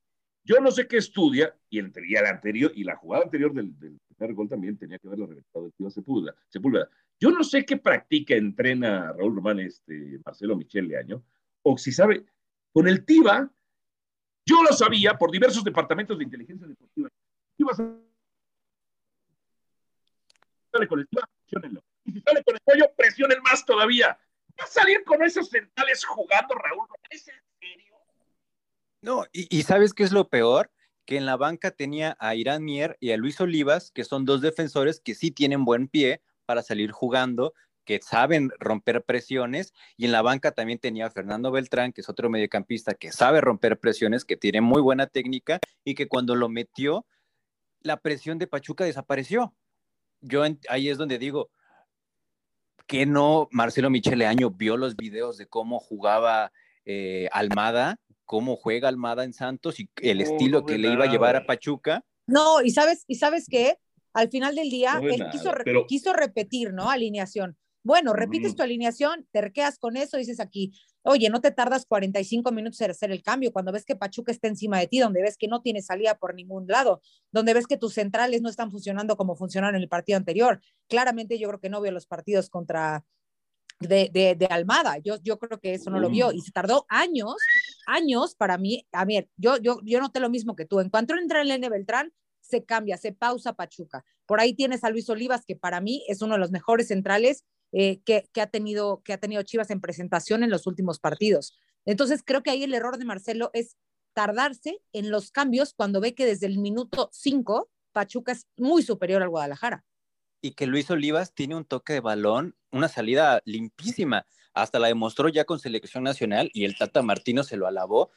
Yo no sé qué estudia, y, el, la anterior, y la jugada anterior del, del gol también tenía que haberlo reventado el tío Sepúlveda. Sepúlveda. Yo no sé qué practica, entrena Raúl Román, este, Marcelo Michel Leaño, o si sabe, con el TIVA, yo lo sabía por diversos departamentos de inteligencia deportiva. sale con el TIVA, presionenlo. Y si sale con el pollo, presionen más todavía. ¿Va a salir con esos centrales jugando, Raúl Román? ¿Es en serio? No, y ¿sabes qué es lo peor? Que en la banca tenía a Irán Mier y a Luis Olivas, que son dos defensores que sí tienen buen pie, para salir jugando, que saben romper presiones, y en la banca también tenía a Fernando Beltrán, que es otro mediocampista que sabe romper presiones, que tiene muy buena técnica y que cuando lo metió, la presión de Pachuca desapareció. Yo ahí es donde digo, que no Marcelo Michele Año vio los videos de cómo jugaba eh, Almada, cómo juega Almada en Santos y el estilo que le iba a llevar a Pachuca. No, y sabes, y sabes qué, al final del día, él quiso, repetir, ¿no? Alineación. Bueno, repites tu alineación, te quedas con eso, dices aquí, oye, no te tardas 45 minutos en hacer el cambio, cuando ves que Pachuca está encima de ti, donde ves que no tiene salida por ningún lado, donde ves que tus centrales no están funcionando como funcionaron en el partido anterior. Claramente yo creo que no veo los partidos contra de, de, Almada. Yo, yo creo que eso no lo vio y se tardó años, años para mí. A ver, yo, yo, yo noté lo mismo que tú. En cuanto entra el N Beltrán, se cambia, se pausa Pachuca. Por ahí tienes a Luis Olivas, que para mí es uno de los mejores centrales eh, que, que, ha tenido, que ha tenido Chivas en presentación en los últimos partidos. Entonces, creo que ahí el error de Marcelo es tardarse en los cambios cuando ve que desde el minuto 5 Pachuca es muy superior al Guadalajara. Y que Luis Olivas tiene un toque de balón, una salida limpísima. Hasta la demostró ya con selección nacional y el Tata Martino se lo alabó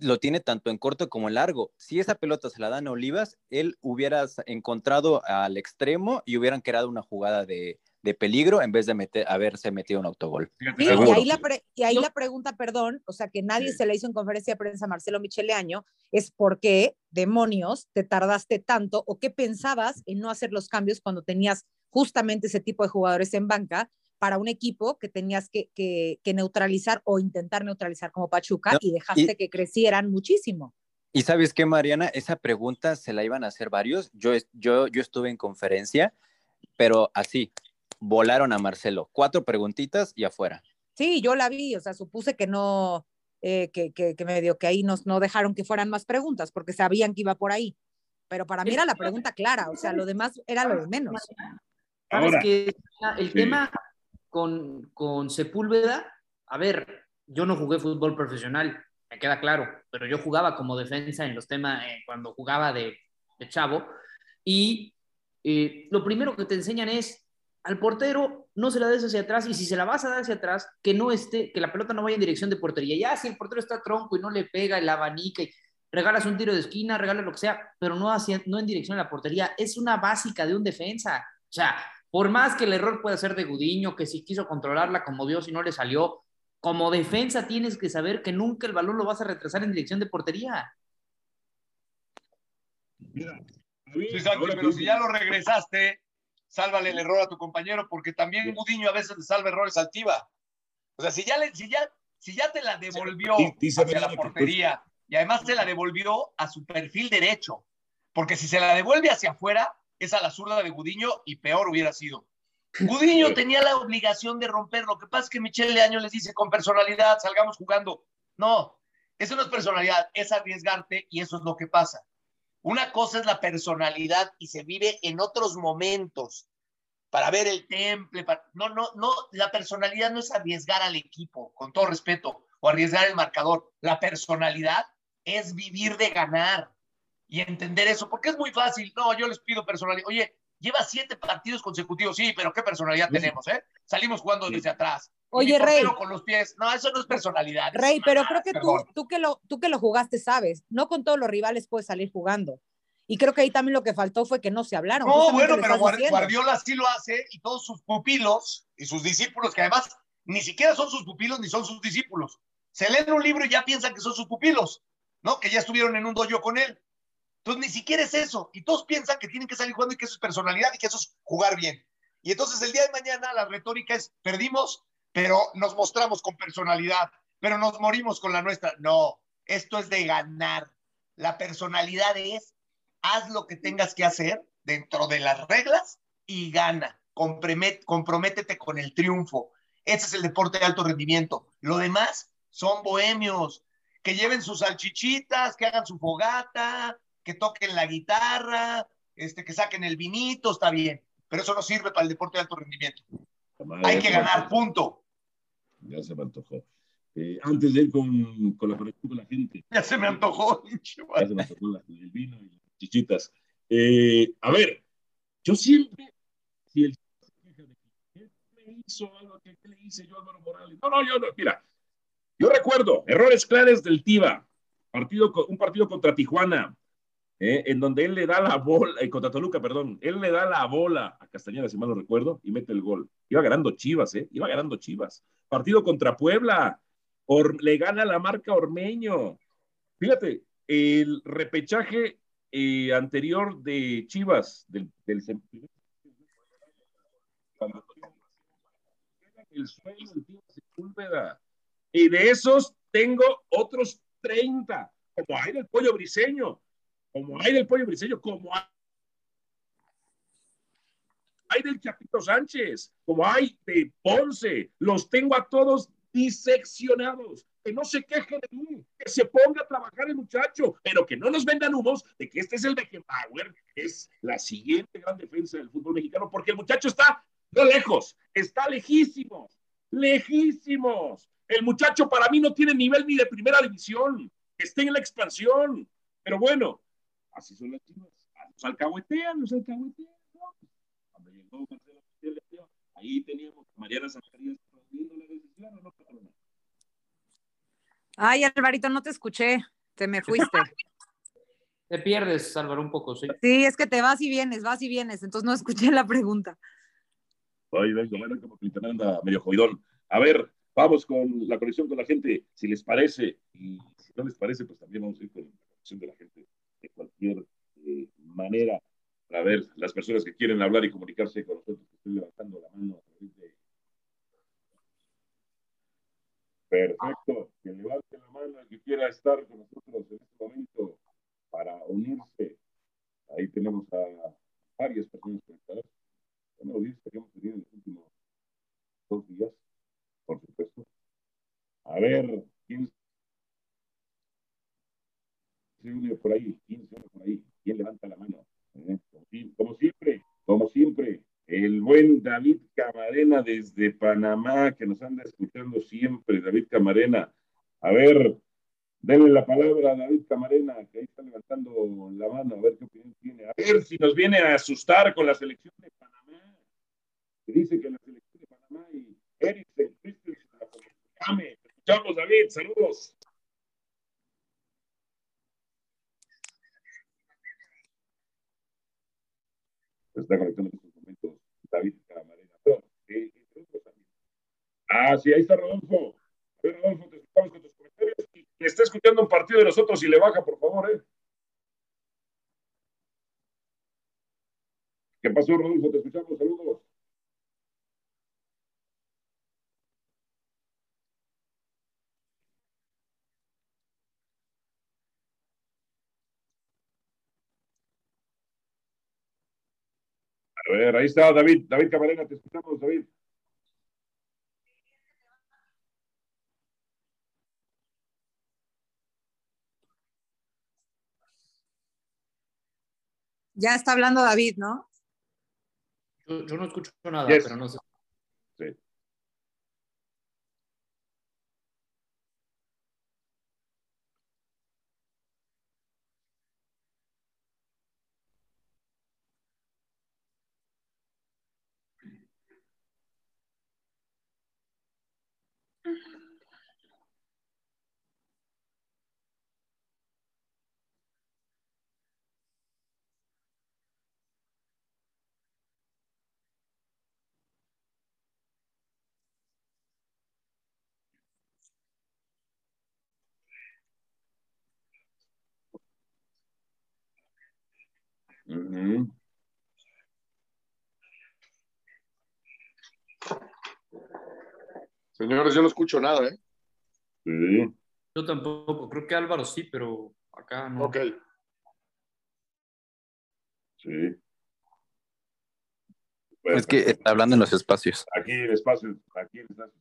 lo tiene tanto en corto como en largo. Si esa pelota se la dan a Olivas, él hubiera encontrado al extremo y hubieran creado una jugada de, peligro en vez de meter, haberse metido un autogol. y ahí, la, y ahí la pregunta, perdón, o sea, que nadie se le hizo en conferencia de prensa a Marcelo Micheleaño, es por qué, demonios, te tardaste tanto o qué pensabas en no hacer los cambios cuando tenías justamente ese tipo de jugadores en banca para un equipo que tenías que, neutralizar o intentar neutralizar como Pachuca y dejaste que crecieran muchísimo. Y sabes qué, Mariana, esa pregunta se la iban a hacer varios. Yo, yo, yo estuve en conferencia, pero así, volaron a Marcelo. Cuatro preguntitas y afuera. Sí, yo la vi, o sea, supuse que no, eh, que, que, que medio que ahí nos, no dejaron que fueran más preguntas porque sabían que iba por ahí. Pero para mí era la pregunta clara, o sea, lo demás era lo de menos. Ahora, que el tema con, con Sepúlveda, a ver, yo no jugué fútbol profesional, me queda claro, pero yo jugaba como defensa en los temas, eh, cuando jugaba de, de chavo, y eh, lo primero que te enseñan es al portero no se la des hacia atrás y si se la vas a dar hacia atrás, que no esté, que la pelota no vaya en dirección de portería. Ya si el portero está tronco y no le pega el abanica y regalas un tiro de esquina, regalas lo que sea, pero no, hacia, no en dirección a la portería, es una básica de un defensa. O sea, por más que el error pueda ser de Gudiño, que si quiso controlarla como Dios y no le salió, como defensa tienes que saber que nunca el balón lo vas a retrasar en dirección de portería. pero si ya lo regresaste, sálvale el error a tu compañero, porque también Gudiño a veces le salva errores al Tiva. O sea, si ya, le, si ya, si ya te la devolvió hacia la portería y además te la devolvió a su perfil derecho, porque si se la devuelve hacia afuera, es a la zurda de Gudiño y peor hubiera sido. Gudiño tenía la obligación de romper. Lo que pasa es que Michelle Leaño les dice con personalidad, salgamos jugando. No, eso no es personalidad, es arriesgarte y eso es lo que pasa. Una cosa es la personalidad y se vive en otros momentos para ver el temple. No, no, no, la personalidad no es arriesgar al equipo, con todo respeto, o arriesgar el marcador. La personalidad es vivir de ganar y entender eso, porque es muy fácil. No, yo les pido personalidad. Oye, lleva siete partidos consecutivos, sí, pero ¿qué personalidad tenemos, eh? Salimos jugando desde atrás. Oye, Rey. con los pies. No, eso no es personalidad. Rey, pero creo que tú, tú, que lo, tú que lo jugaste sabes, no con todos los rivales puedes salir jugando. Y creo que ahí también lo que faltó fue que no se hablaron. No, bueno, pero Guardiola sí lo hace y todos sus pupilos y sus discípulos, que además ni siquiera son sus pupilos ni son sus discípulos. Se leen un libro y ya piensan que son sus pupilos, ¿no? Que ya estuvieron en un dojo con él. Entonces, ni siquiera es eso. Y todos piensan que tienen que salir jugando y que eso es personalidad y que eso es jugar bien. Y entonces el día de mañana la retórica es, perdimos, pero nos mostramos con personalidad, pero nos morimos con la nuestra. No, esto es de ganar. La personalidad es, haz lo que tengas que hacer dentro de las reglas y gana. comprométete con el triunfo. Ese es el deporte de alto rendimiento. Lo demás son bohemios, que lleven sus salchichitas, que hagan su fogata, que toquen la guitarra, este, que saquen el vinito, está bien, pero eso no sirve para el deporte de alto rendimiento. Hay que ganar, punto. Ya se me antojó. Eh, antes de ir con, con, la conexión con la gente. Ya se me antojó. [LAUGHS] Ya se me antojó el vino y las chichitas. Eh, a ver, yo siempre, si el ¿qué me hizo algo? ¿Qué, le hice yo a Álvaro Morales? No, no, yo no, mira, yo recuerdo errores claros del Tiva, partido, un partido contra Tijuana, ¿eh? en donde él le da la bola, eh, contra Toluca, perdón, él le da la bola a Castañeda, si mal no recuerdo, y mete el gol. Iba ganando Chivas, ¿eh? Iba ganando Chivas. Partido contra Puebla, le gana la marca Ormeño. Fíjate, el repechaje eh, anterior de Chivas, del, del el Sepúlveda. Y de esos tengo otros 30, como hay del pollo briseño como hay del pollo briseño, como hay del Chapito Sánchez, como hay de Ponce. Los tengo a todos diseccionados. Que no se queje de mí, que se ponga a trabajar el muchacho, pero que no nos vendan humos de que este es el Beckenbauer, que es la siguiente gran defensa del fútbol mexicano, porque el muchacho está no lejos, está lejísimos, lejísimos. El muchacho para mí no tiene nivel ni de primera división, esté en la expansión. Pero bueno, así son las chivas. Los alcahuetean, los alcahuetean. Cuando llegó Marcelo ahí teníamos a Mariana Zacarías aplaudiendo la decisión, ¿no, patrona? Ay, Alvarito, no te escuché. Te me fuiste. [LAUGHS] Te pierdes, Álvaro, un poco, sí. Sí, es que te vas y vienes, vas y vienes, entonces no escuché la pregunta. Ay, venga, bueno, como que internet anda medio jodidón. A ver, vamos con la conexión con la gente, si les parece, y si no les parece, pues también vamos a ir con la conexión de la gente de cualquier eh, manera para ver las personas que quieren hablar y comunicarse con nosotros, que estoy levantando la mano a través de... Perfecto, que levante la mano el que quiera estar con nosotros en este momento para unirse. Ahí tenemos a varias personas conectadas. Una audiencia que hemos tenido en los últimos dos días, por supuesto. A ver, ¿quién por ahí? ¿Quién se une por ahí? ¿Quién levanta la mano? ¿Eh? Como siempre, como siempre, el buen David Camarena desde Panamá, que nos anda escuchando siempre, David Camarena. A ver, denle la palabra a David Camarena, que ahí está levantando la mano, a ver qué opinión tiene. A ver si nos viene a asustar con la selección de Panamá que dice que la selección de Panamá y Eriksen, Christensen, la Escuchamos, David, saludos. Está conectando en estos momentos David Camarena. Eh, ah, sí, ahí está Rodolfo. A ver, Rodolfo, te escuchamos con tus comentarios. Y está escuchando un partido de nosotros y le baja, por favor, ¿eh? ¿Qué pasó, Rodolfo? Te escuchamos, saludos. A ver, ahí está David, David Camarena, te escuchamos, David. Ya está hablando David, ¿no? Yo, no escucho nada, pero no sé. Sí. Señores, yo no escucho nada, ¿eh? Sí. Yo tampoco. Creo que Álvaro sí, pero acá no. Ok. Sí. es que está hablando en los espacios. Aquí en espacio, aquí en espacio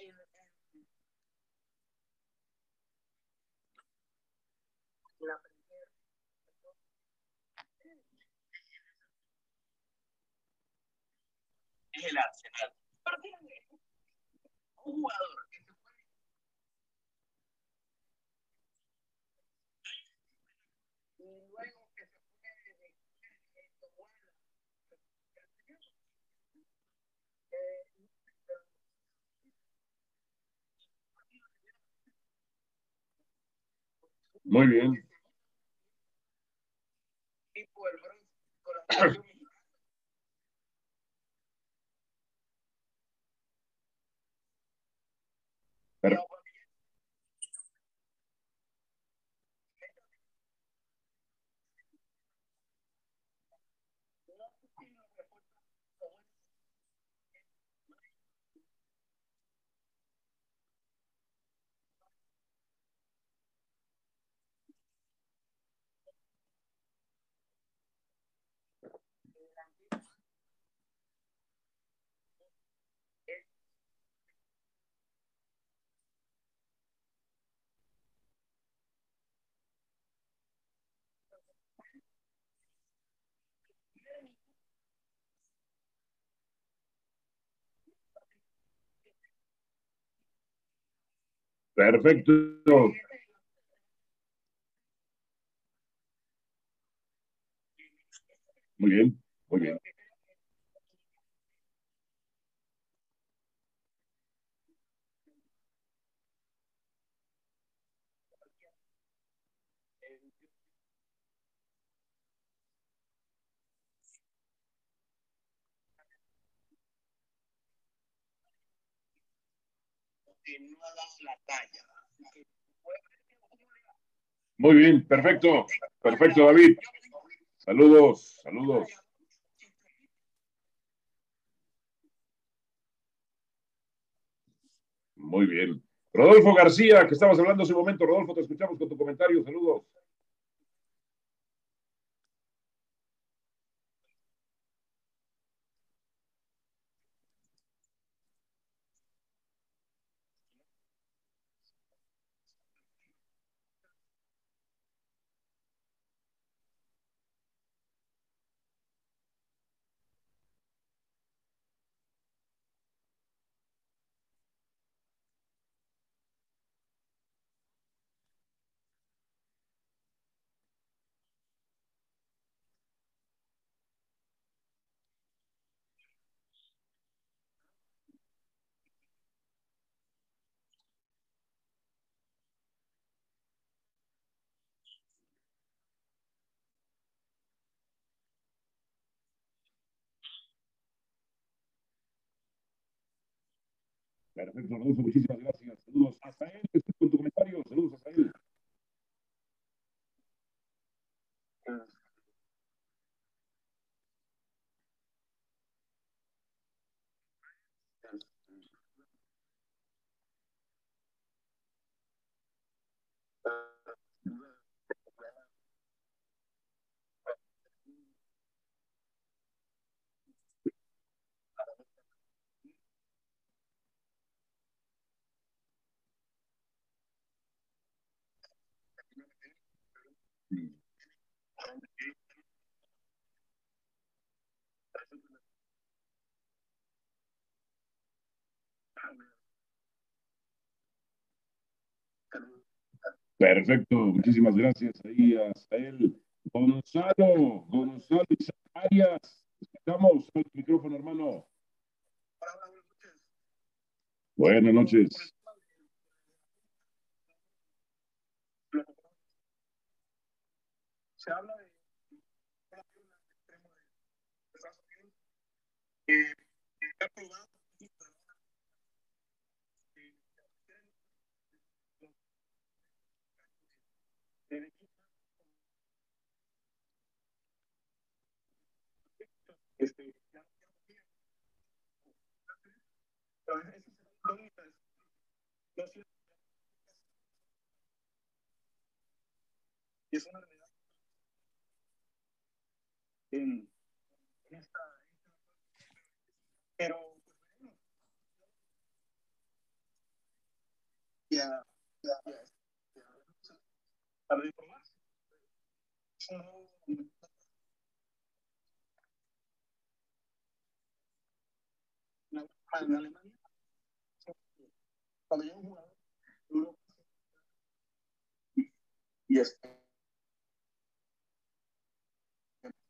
Sí, David. el Arsenal. Un jugador que se puede. Muy bien. [COUGHS] Perfecto. Muy bien, muy bien. No ha dado la talla. Muy bien, perfecto, perfecto, David. Saludos, saludos. Muy bien. Rodolfo García, que estabas hablando hace un momento. Rodolfo, te escuchamos con tu comentario. Saludos. Perfecto, Rodolfo, muchísimas gracias. Saludos hasta él. Con tu comentario. Saludos hasta él. Perfecto, muchísimas gracias ahí hasta él. Gonzalo, Gonzalo Arias, escuchamos el micrófono, hermano. Buenas noches. Se habla de eh, es una realidad en, esta, pero pues, ya, ya, ya, para informar en Alemania, cuando y este y a veces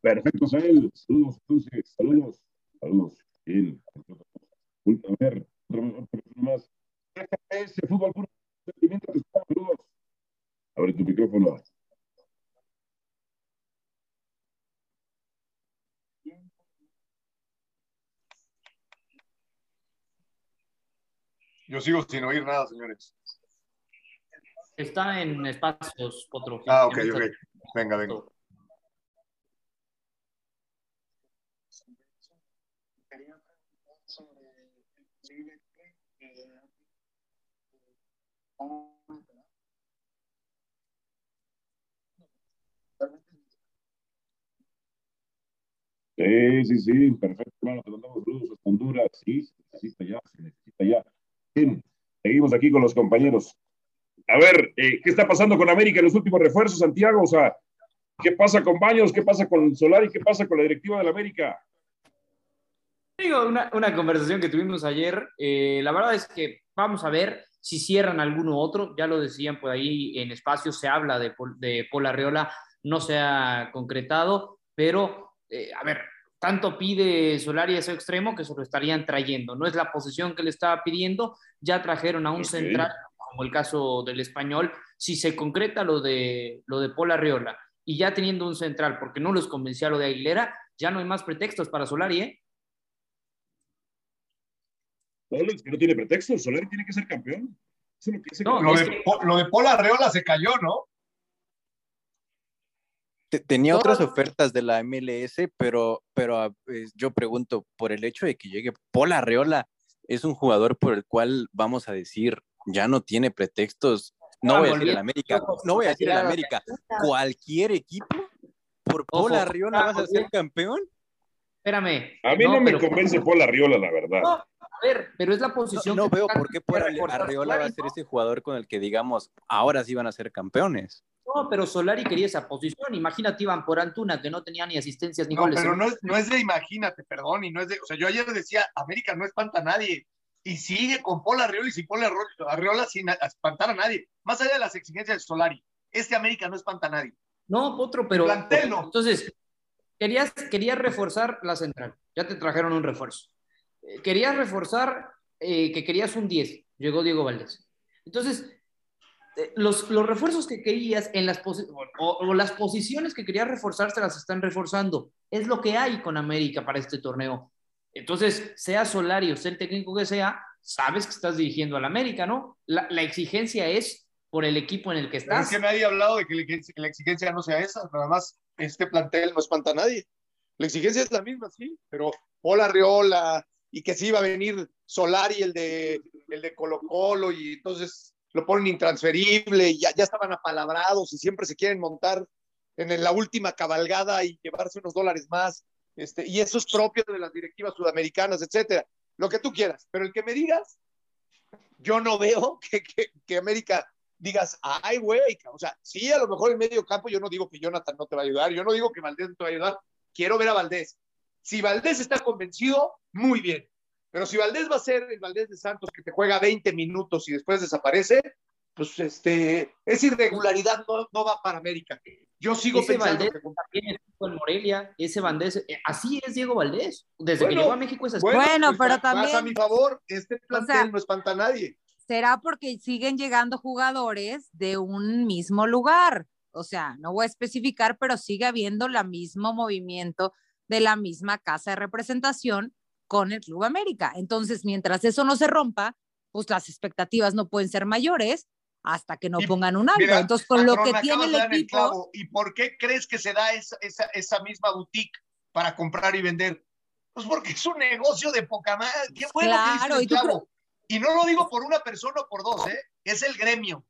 Perfecto, Sael. Saludos, entonces, saludos, saludos. Bien. A ver, otro, más. ese fútbol puro sentimiento, saludos. Abre tu micrófono. Yo sigo sin oír nada, señores. Está en espacios, otro. Ah, ok, ok. Venga, venga. Sí, sí, sí, perfecto, hermano, te mandamos saludos a Honduras, sí, se necesita ya, se necesita ya. Bien, seguimos aquí con los compañeros. A ver, eh, ¿qué está pasando con América en los últimos refuerzos, Santiago? O sea, ¿qué pasa con Baños? ¿Qué pasa con Solari? ¿Qué pasa con la directiva de la América? Digo, una, una, conversación que tuvimos ayer, eh, la verdad es que vamos a ver si cierran alguno otro, ya lo decían por ahí en espacio, se habla de, de Paul Arreola, no se ha concretado, pero eh, a ver, tanto pide Solari ese extremo que se lo estarían trayendo, no es la posición que le estaba pidiendo, ya trajeron a un central, como el caso del español, si se concreta lo de, lo de Paul Arreola y ya teniendo un central, porque no los convencía lo de Aguilera, ya no hay más pretextos para Solari, ¿eh? no tiene pretexto, Solari tiene que ser campeón. lo, de, lo de Paul Arreola se cayó, ¿no? Tenía otras ofertas de la MLS, pero, pero ah, yo pregunto, por el hecho de que llegue Paul Arreola, es un jugador por el cual vamos a decir, ya no tiene pretextos. No voy a decir el América, no voy a decir el América. Cualquier equipo, por Paul Arreola vas a ser campeón. Espérame. A mí no, me convence Paul Arreola, la verdad ver, pero es la posición. No, veo por qué por Arreola va a ser ese jugador con el que digamos, ahora sí van a ser campeones. No, pero Solari quería esa posición. Imagínate, iban por Antuna, que no tenía ni asistencias ni no, Pero no es, no es de imagínate, perdón, y no es de. O sea, yo ayer decía, América no espanta a nadie. Y sigue con Paul Arreola y sin Paul Arreola sin espantar a nadie. Más allá de las exigencias de Solari, este América no espanta a nadie. No, otro, pero. Entonces, querías, querías reforzar la central. Ya te trajeron un refuerzo. Eh, querías reforzar eh, que querías un 10, llegó Diego Valdés. Entonces, eh, los, los, refuerzos que querías en las o, las posiciones que querías reforzar se las están reforzando. Es lo que hay con América para este torneo. Entonces, sea Solario, sea el técnico que sea, sabes que estás dirigiendo al América, ¿no? La, la, exigencia es por el equipo en el que estás. es que nadie ha hablado de que la exigencia no sea esa, nada más este plantel no espanta a nadie. La exigencia es la misma, sí, pero hola Riola, y que sí iba a venir Solari, el de, el de Colo Colo, y entonces lo ponen intransferible, y ya, ya estaban apalabrados y siempre se quieren montar en la última cabalgada y llevarse unos dólares más. Este, y eso es propio de las directivas sudamericanas, etcétera. Lo que tú quieras, pero el que me digas, yo no veo [LAUGHS] que, que, que América digas, ay, güey, o sea, sí, a lo mejor en medio campo yo no digo que Jonathan no te va a ayudar, yo no digo que Valdés no te va a ayudar, quiero ver a Valdés, si Valdés está convencido, muy bien. Pero si Valdés va a ser el Valdés de Santos que te juega 20 minutos y después desaparece, pues este, esa irregularidad no, va para América. Yo sigo ese pensando Valdés también en Morelia, ese Valdés, eh, así es Diego Valdés. Desde que llegó a México es así. Bueno, pues, pero también. a mi favor, este plantel no espanta a nadie. Será porque siguen llegando jugadores de un mismo lugar. O sea, no voy a especificar, pero sigue habiendo el mismo movimiento de la misma casa de representación con el Club América. Entonces, mientras eso no se rompa, pues las expectativas no pueden ser mayores hasta que no pongan un alto. Entonces, con lo que tiene el equipo... ¿Y por qué crees que se da esa, esa, esa, misma boutique para comprar y vender? Pues porque es un negocio de poca madre. Qué bueno claro, que y, y no lo digo por una persona o por dos, ¿eh? Es el gremio.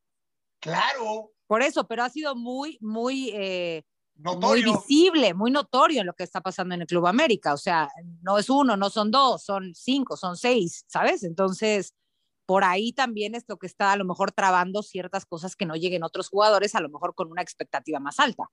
Claro. Por eso, pero ha sido muy, muy eh, muy visible, muy notorio en lo que está pasando en el Club América. O sea, no es uno, no son dos, son cinco, son seis, ¿sabes? Entonces, por ahí también es lo que está a lo mejor trabando ciertas cosas que no lleguen otros jugadores, a lo mejor con una expectativa más alta.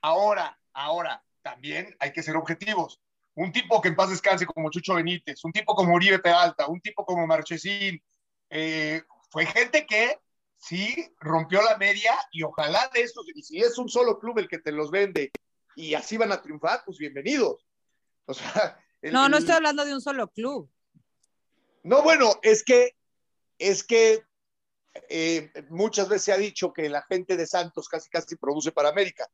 Ahora, ahora, también hay que ser objetivos. Un tipo que en paz descanse como Chucho Benítez, un tipo como Uribe Peralta, un tipo como Marchesín, eh, fue gente que sí rompió la media y ojalá de estos, y si es un solo club el que te los vende y así van a triunfar, pues bienvenidos. O sea, no, no estoy hablando de un solo club. No, bueno, es que, es que eh, muchas veces se ha dicho que la gente de Santos casi casi produce para América.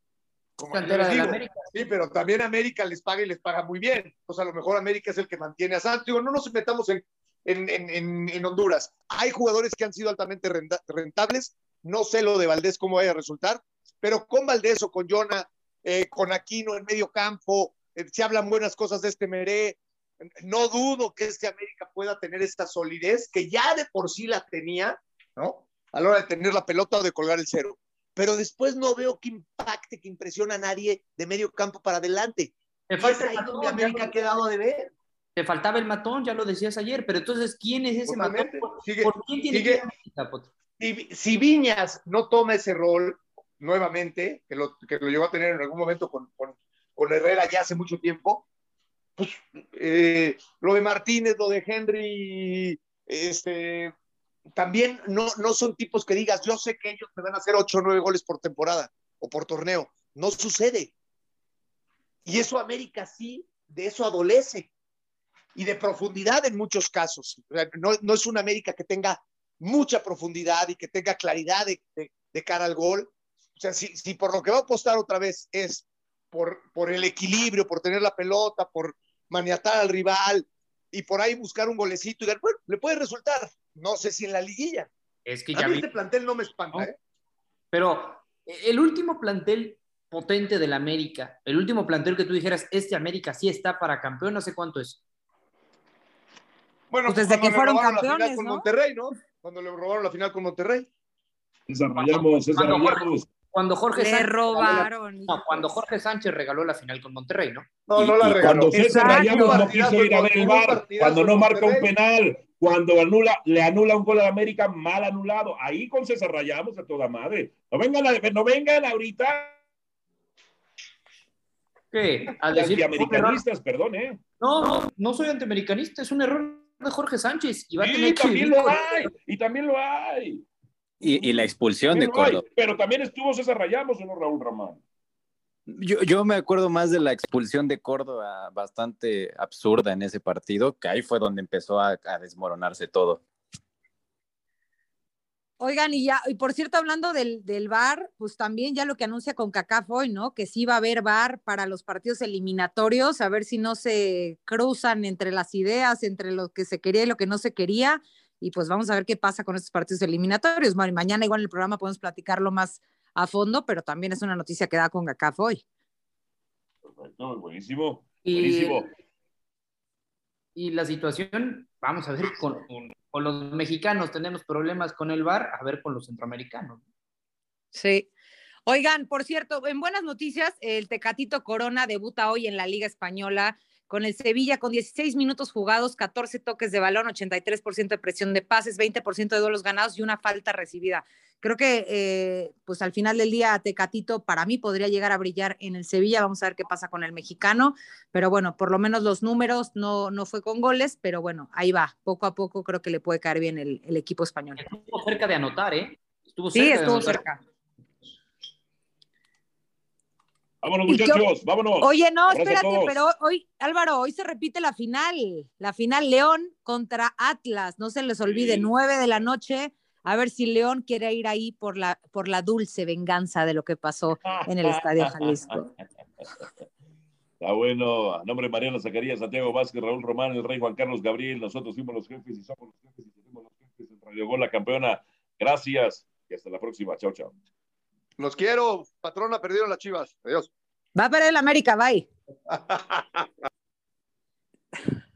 Como América. Sí, pero también América les paga y les paga muy bien. O sea, a lo mejor América es el que mantiene a Santos. Digo, no nos metamos en, en, Honduras. Hay jugadores que han sido altamente rentables, no sé lo de Valdés cómo vaya a resultar, pero con Valdés o con Jonah, eh, con Aquino en medio campo, eh, se hablan buenas cosas de este Meré. No dudo que este América pueda tener esta solidez que ya de por sí la tenía, ¿no? A la hora de tener la pelota o de colgar el cero. Pero después no veo que impacte, que impresione a nadie de medio campo para adelante. Es ahí donde América ha quedado de ver. Te faltaba el matón, ya lo decías ayer, pero entonces, ¿quién es ese matón? ¿Por, quién tiene que si, si, Viñas no toma ese rol nuevamente, que lo, que lo llegó a tener en algún momento con, con, con Herrera ya hace mucho tiempo, pues, eh, lo de Martínez, lo de Henry, este, también no, no son tipos que digas, yo sé que ellos me van a hacer 8 o 9 goles por temporada o por torneo. No sucede. Y eso América sí, de eso adolece. Y de profundidad en muchos casos. No, no es una América que tenga mucha profundidad y que tenga claridad de, de, cara al gol. O sea, si, si, por lo que va a apostar otra vez es por, por el equilibrio, por tener la pelota, por maniatar al rival y por ahí buscar un golecito y bueno, le puede resultar. No sé si en la liguilla. Es que ya a mí este plantel no me espanta. ¿eh? Pero el último plantel potente del América, el último plantel que tú dijeras, este América sí está para campeón, no sé cuánto es. Bueno, pues desde que fueron campeones, con Monterrey, ¿no? Cuando le robaron la final con Monterrey. Desarrollamos, desarrollamos. Cuando Jorge Sánchez robaron. No, cuando Jorge Sánchez regaló la final con Monterrey, ¿no? No, no la regaló. Cuando César Rayamos no quiso ir a ver el bar, cuando no marca un penal, cuando anula, le anula un gol a América mal anulado. Ahí con César Rayamos a toda madre. No vengan, a, no vengan ahorita. ¿Qué? A decir, antiamericanistas, perdón, ¿eh? No, no, no soy antiamericanista, es un error de Jorge Sánchez. Y va sí, también lo hay, y también lo hay. Y, la expulsión de Córdoba. pero también estuvo César Rayamos, ¿o no, Raúl Ramón? Yo, yo, me acuerdo más de la expulsión de Córdoba, bastante absurda en ese partido, que ahí fue donde empezó a, desmoronarse todo. Oigan, y ya, y por cierto, hablando del, del VAR, pues también ya lo que anuncia con CACAF hoy, ¿no? Que sí va a haber VAR para los partidos eliminatorios, a ver si no se cruzan entre las ideas, entre lo que se quería y lo que no se quería y pues vamos a ver qué pasa con estos partidos eliminatorios. mañana igual en el programa podemos platicarlo más a fondo, pero también es una noticia que da con GACAF hoy. Perfecto, buenísimo. buenísimo. Y, la situación, vamos a ver, con, con, los mexicanos tenemos problemas con el VAR, a ver con los centroamericanos. Sí. Oigan, por cierto, en buenas noticias, el Tecatito Corona debuta hoy en la Liga Española con el Sevilla con 16 minutos jugados, 14 toques de balón, 83% de presión de pases, 20% de duelos ganados y una falta recibida. Creo que eh, pues al final del día Tecatito para mí podría llegar a brillar en el Sevilla, vamos a ver qué pasa con el mexicano, pero bueno, por lo menos los números no, no fue con goles, pero bueno, ahí va, poco a poco creo que le puede caer bien el, equipo español. Estuvo cerca de anotar, ¿eh? Estuvo cerca sí, estuvo cerca. Vámonos, muchachos, vámonos. Oye, no, espérate, pero hoy, Álvaro, hoy se repite la final, la final León contra Atlas, no se les olvide, nueve de la noche, a ver si León quiere ir ahí por la, por la dulce venganza de lo que pasó en el Estadio Jalisco. [LAUGHS] Está bueno, a nombre de Mariano Zacarías, Santiago Vázquez, Raúl Román, el Rey Juan Carlos Gabriel, nosotros fuimos los jefes y somos los jefes y seremos los jefes en Radio Gol, la campeona. Gracias y hasta la próxima. Chao, chao. Los quiero, patrona, perdieron las chivas. Adiós. Va a perder el América, bye. [LAUGHS]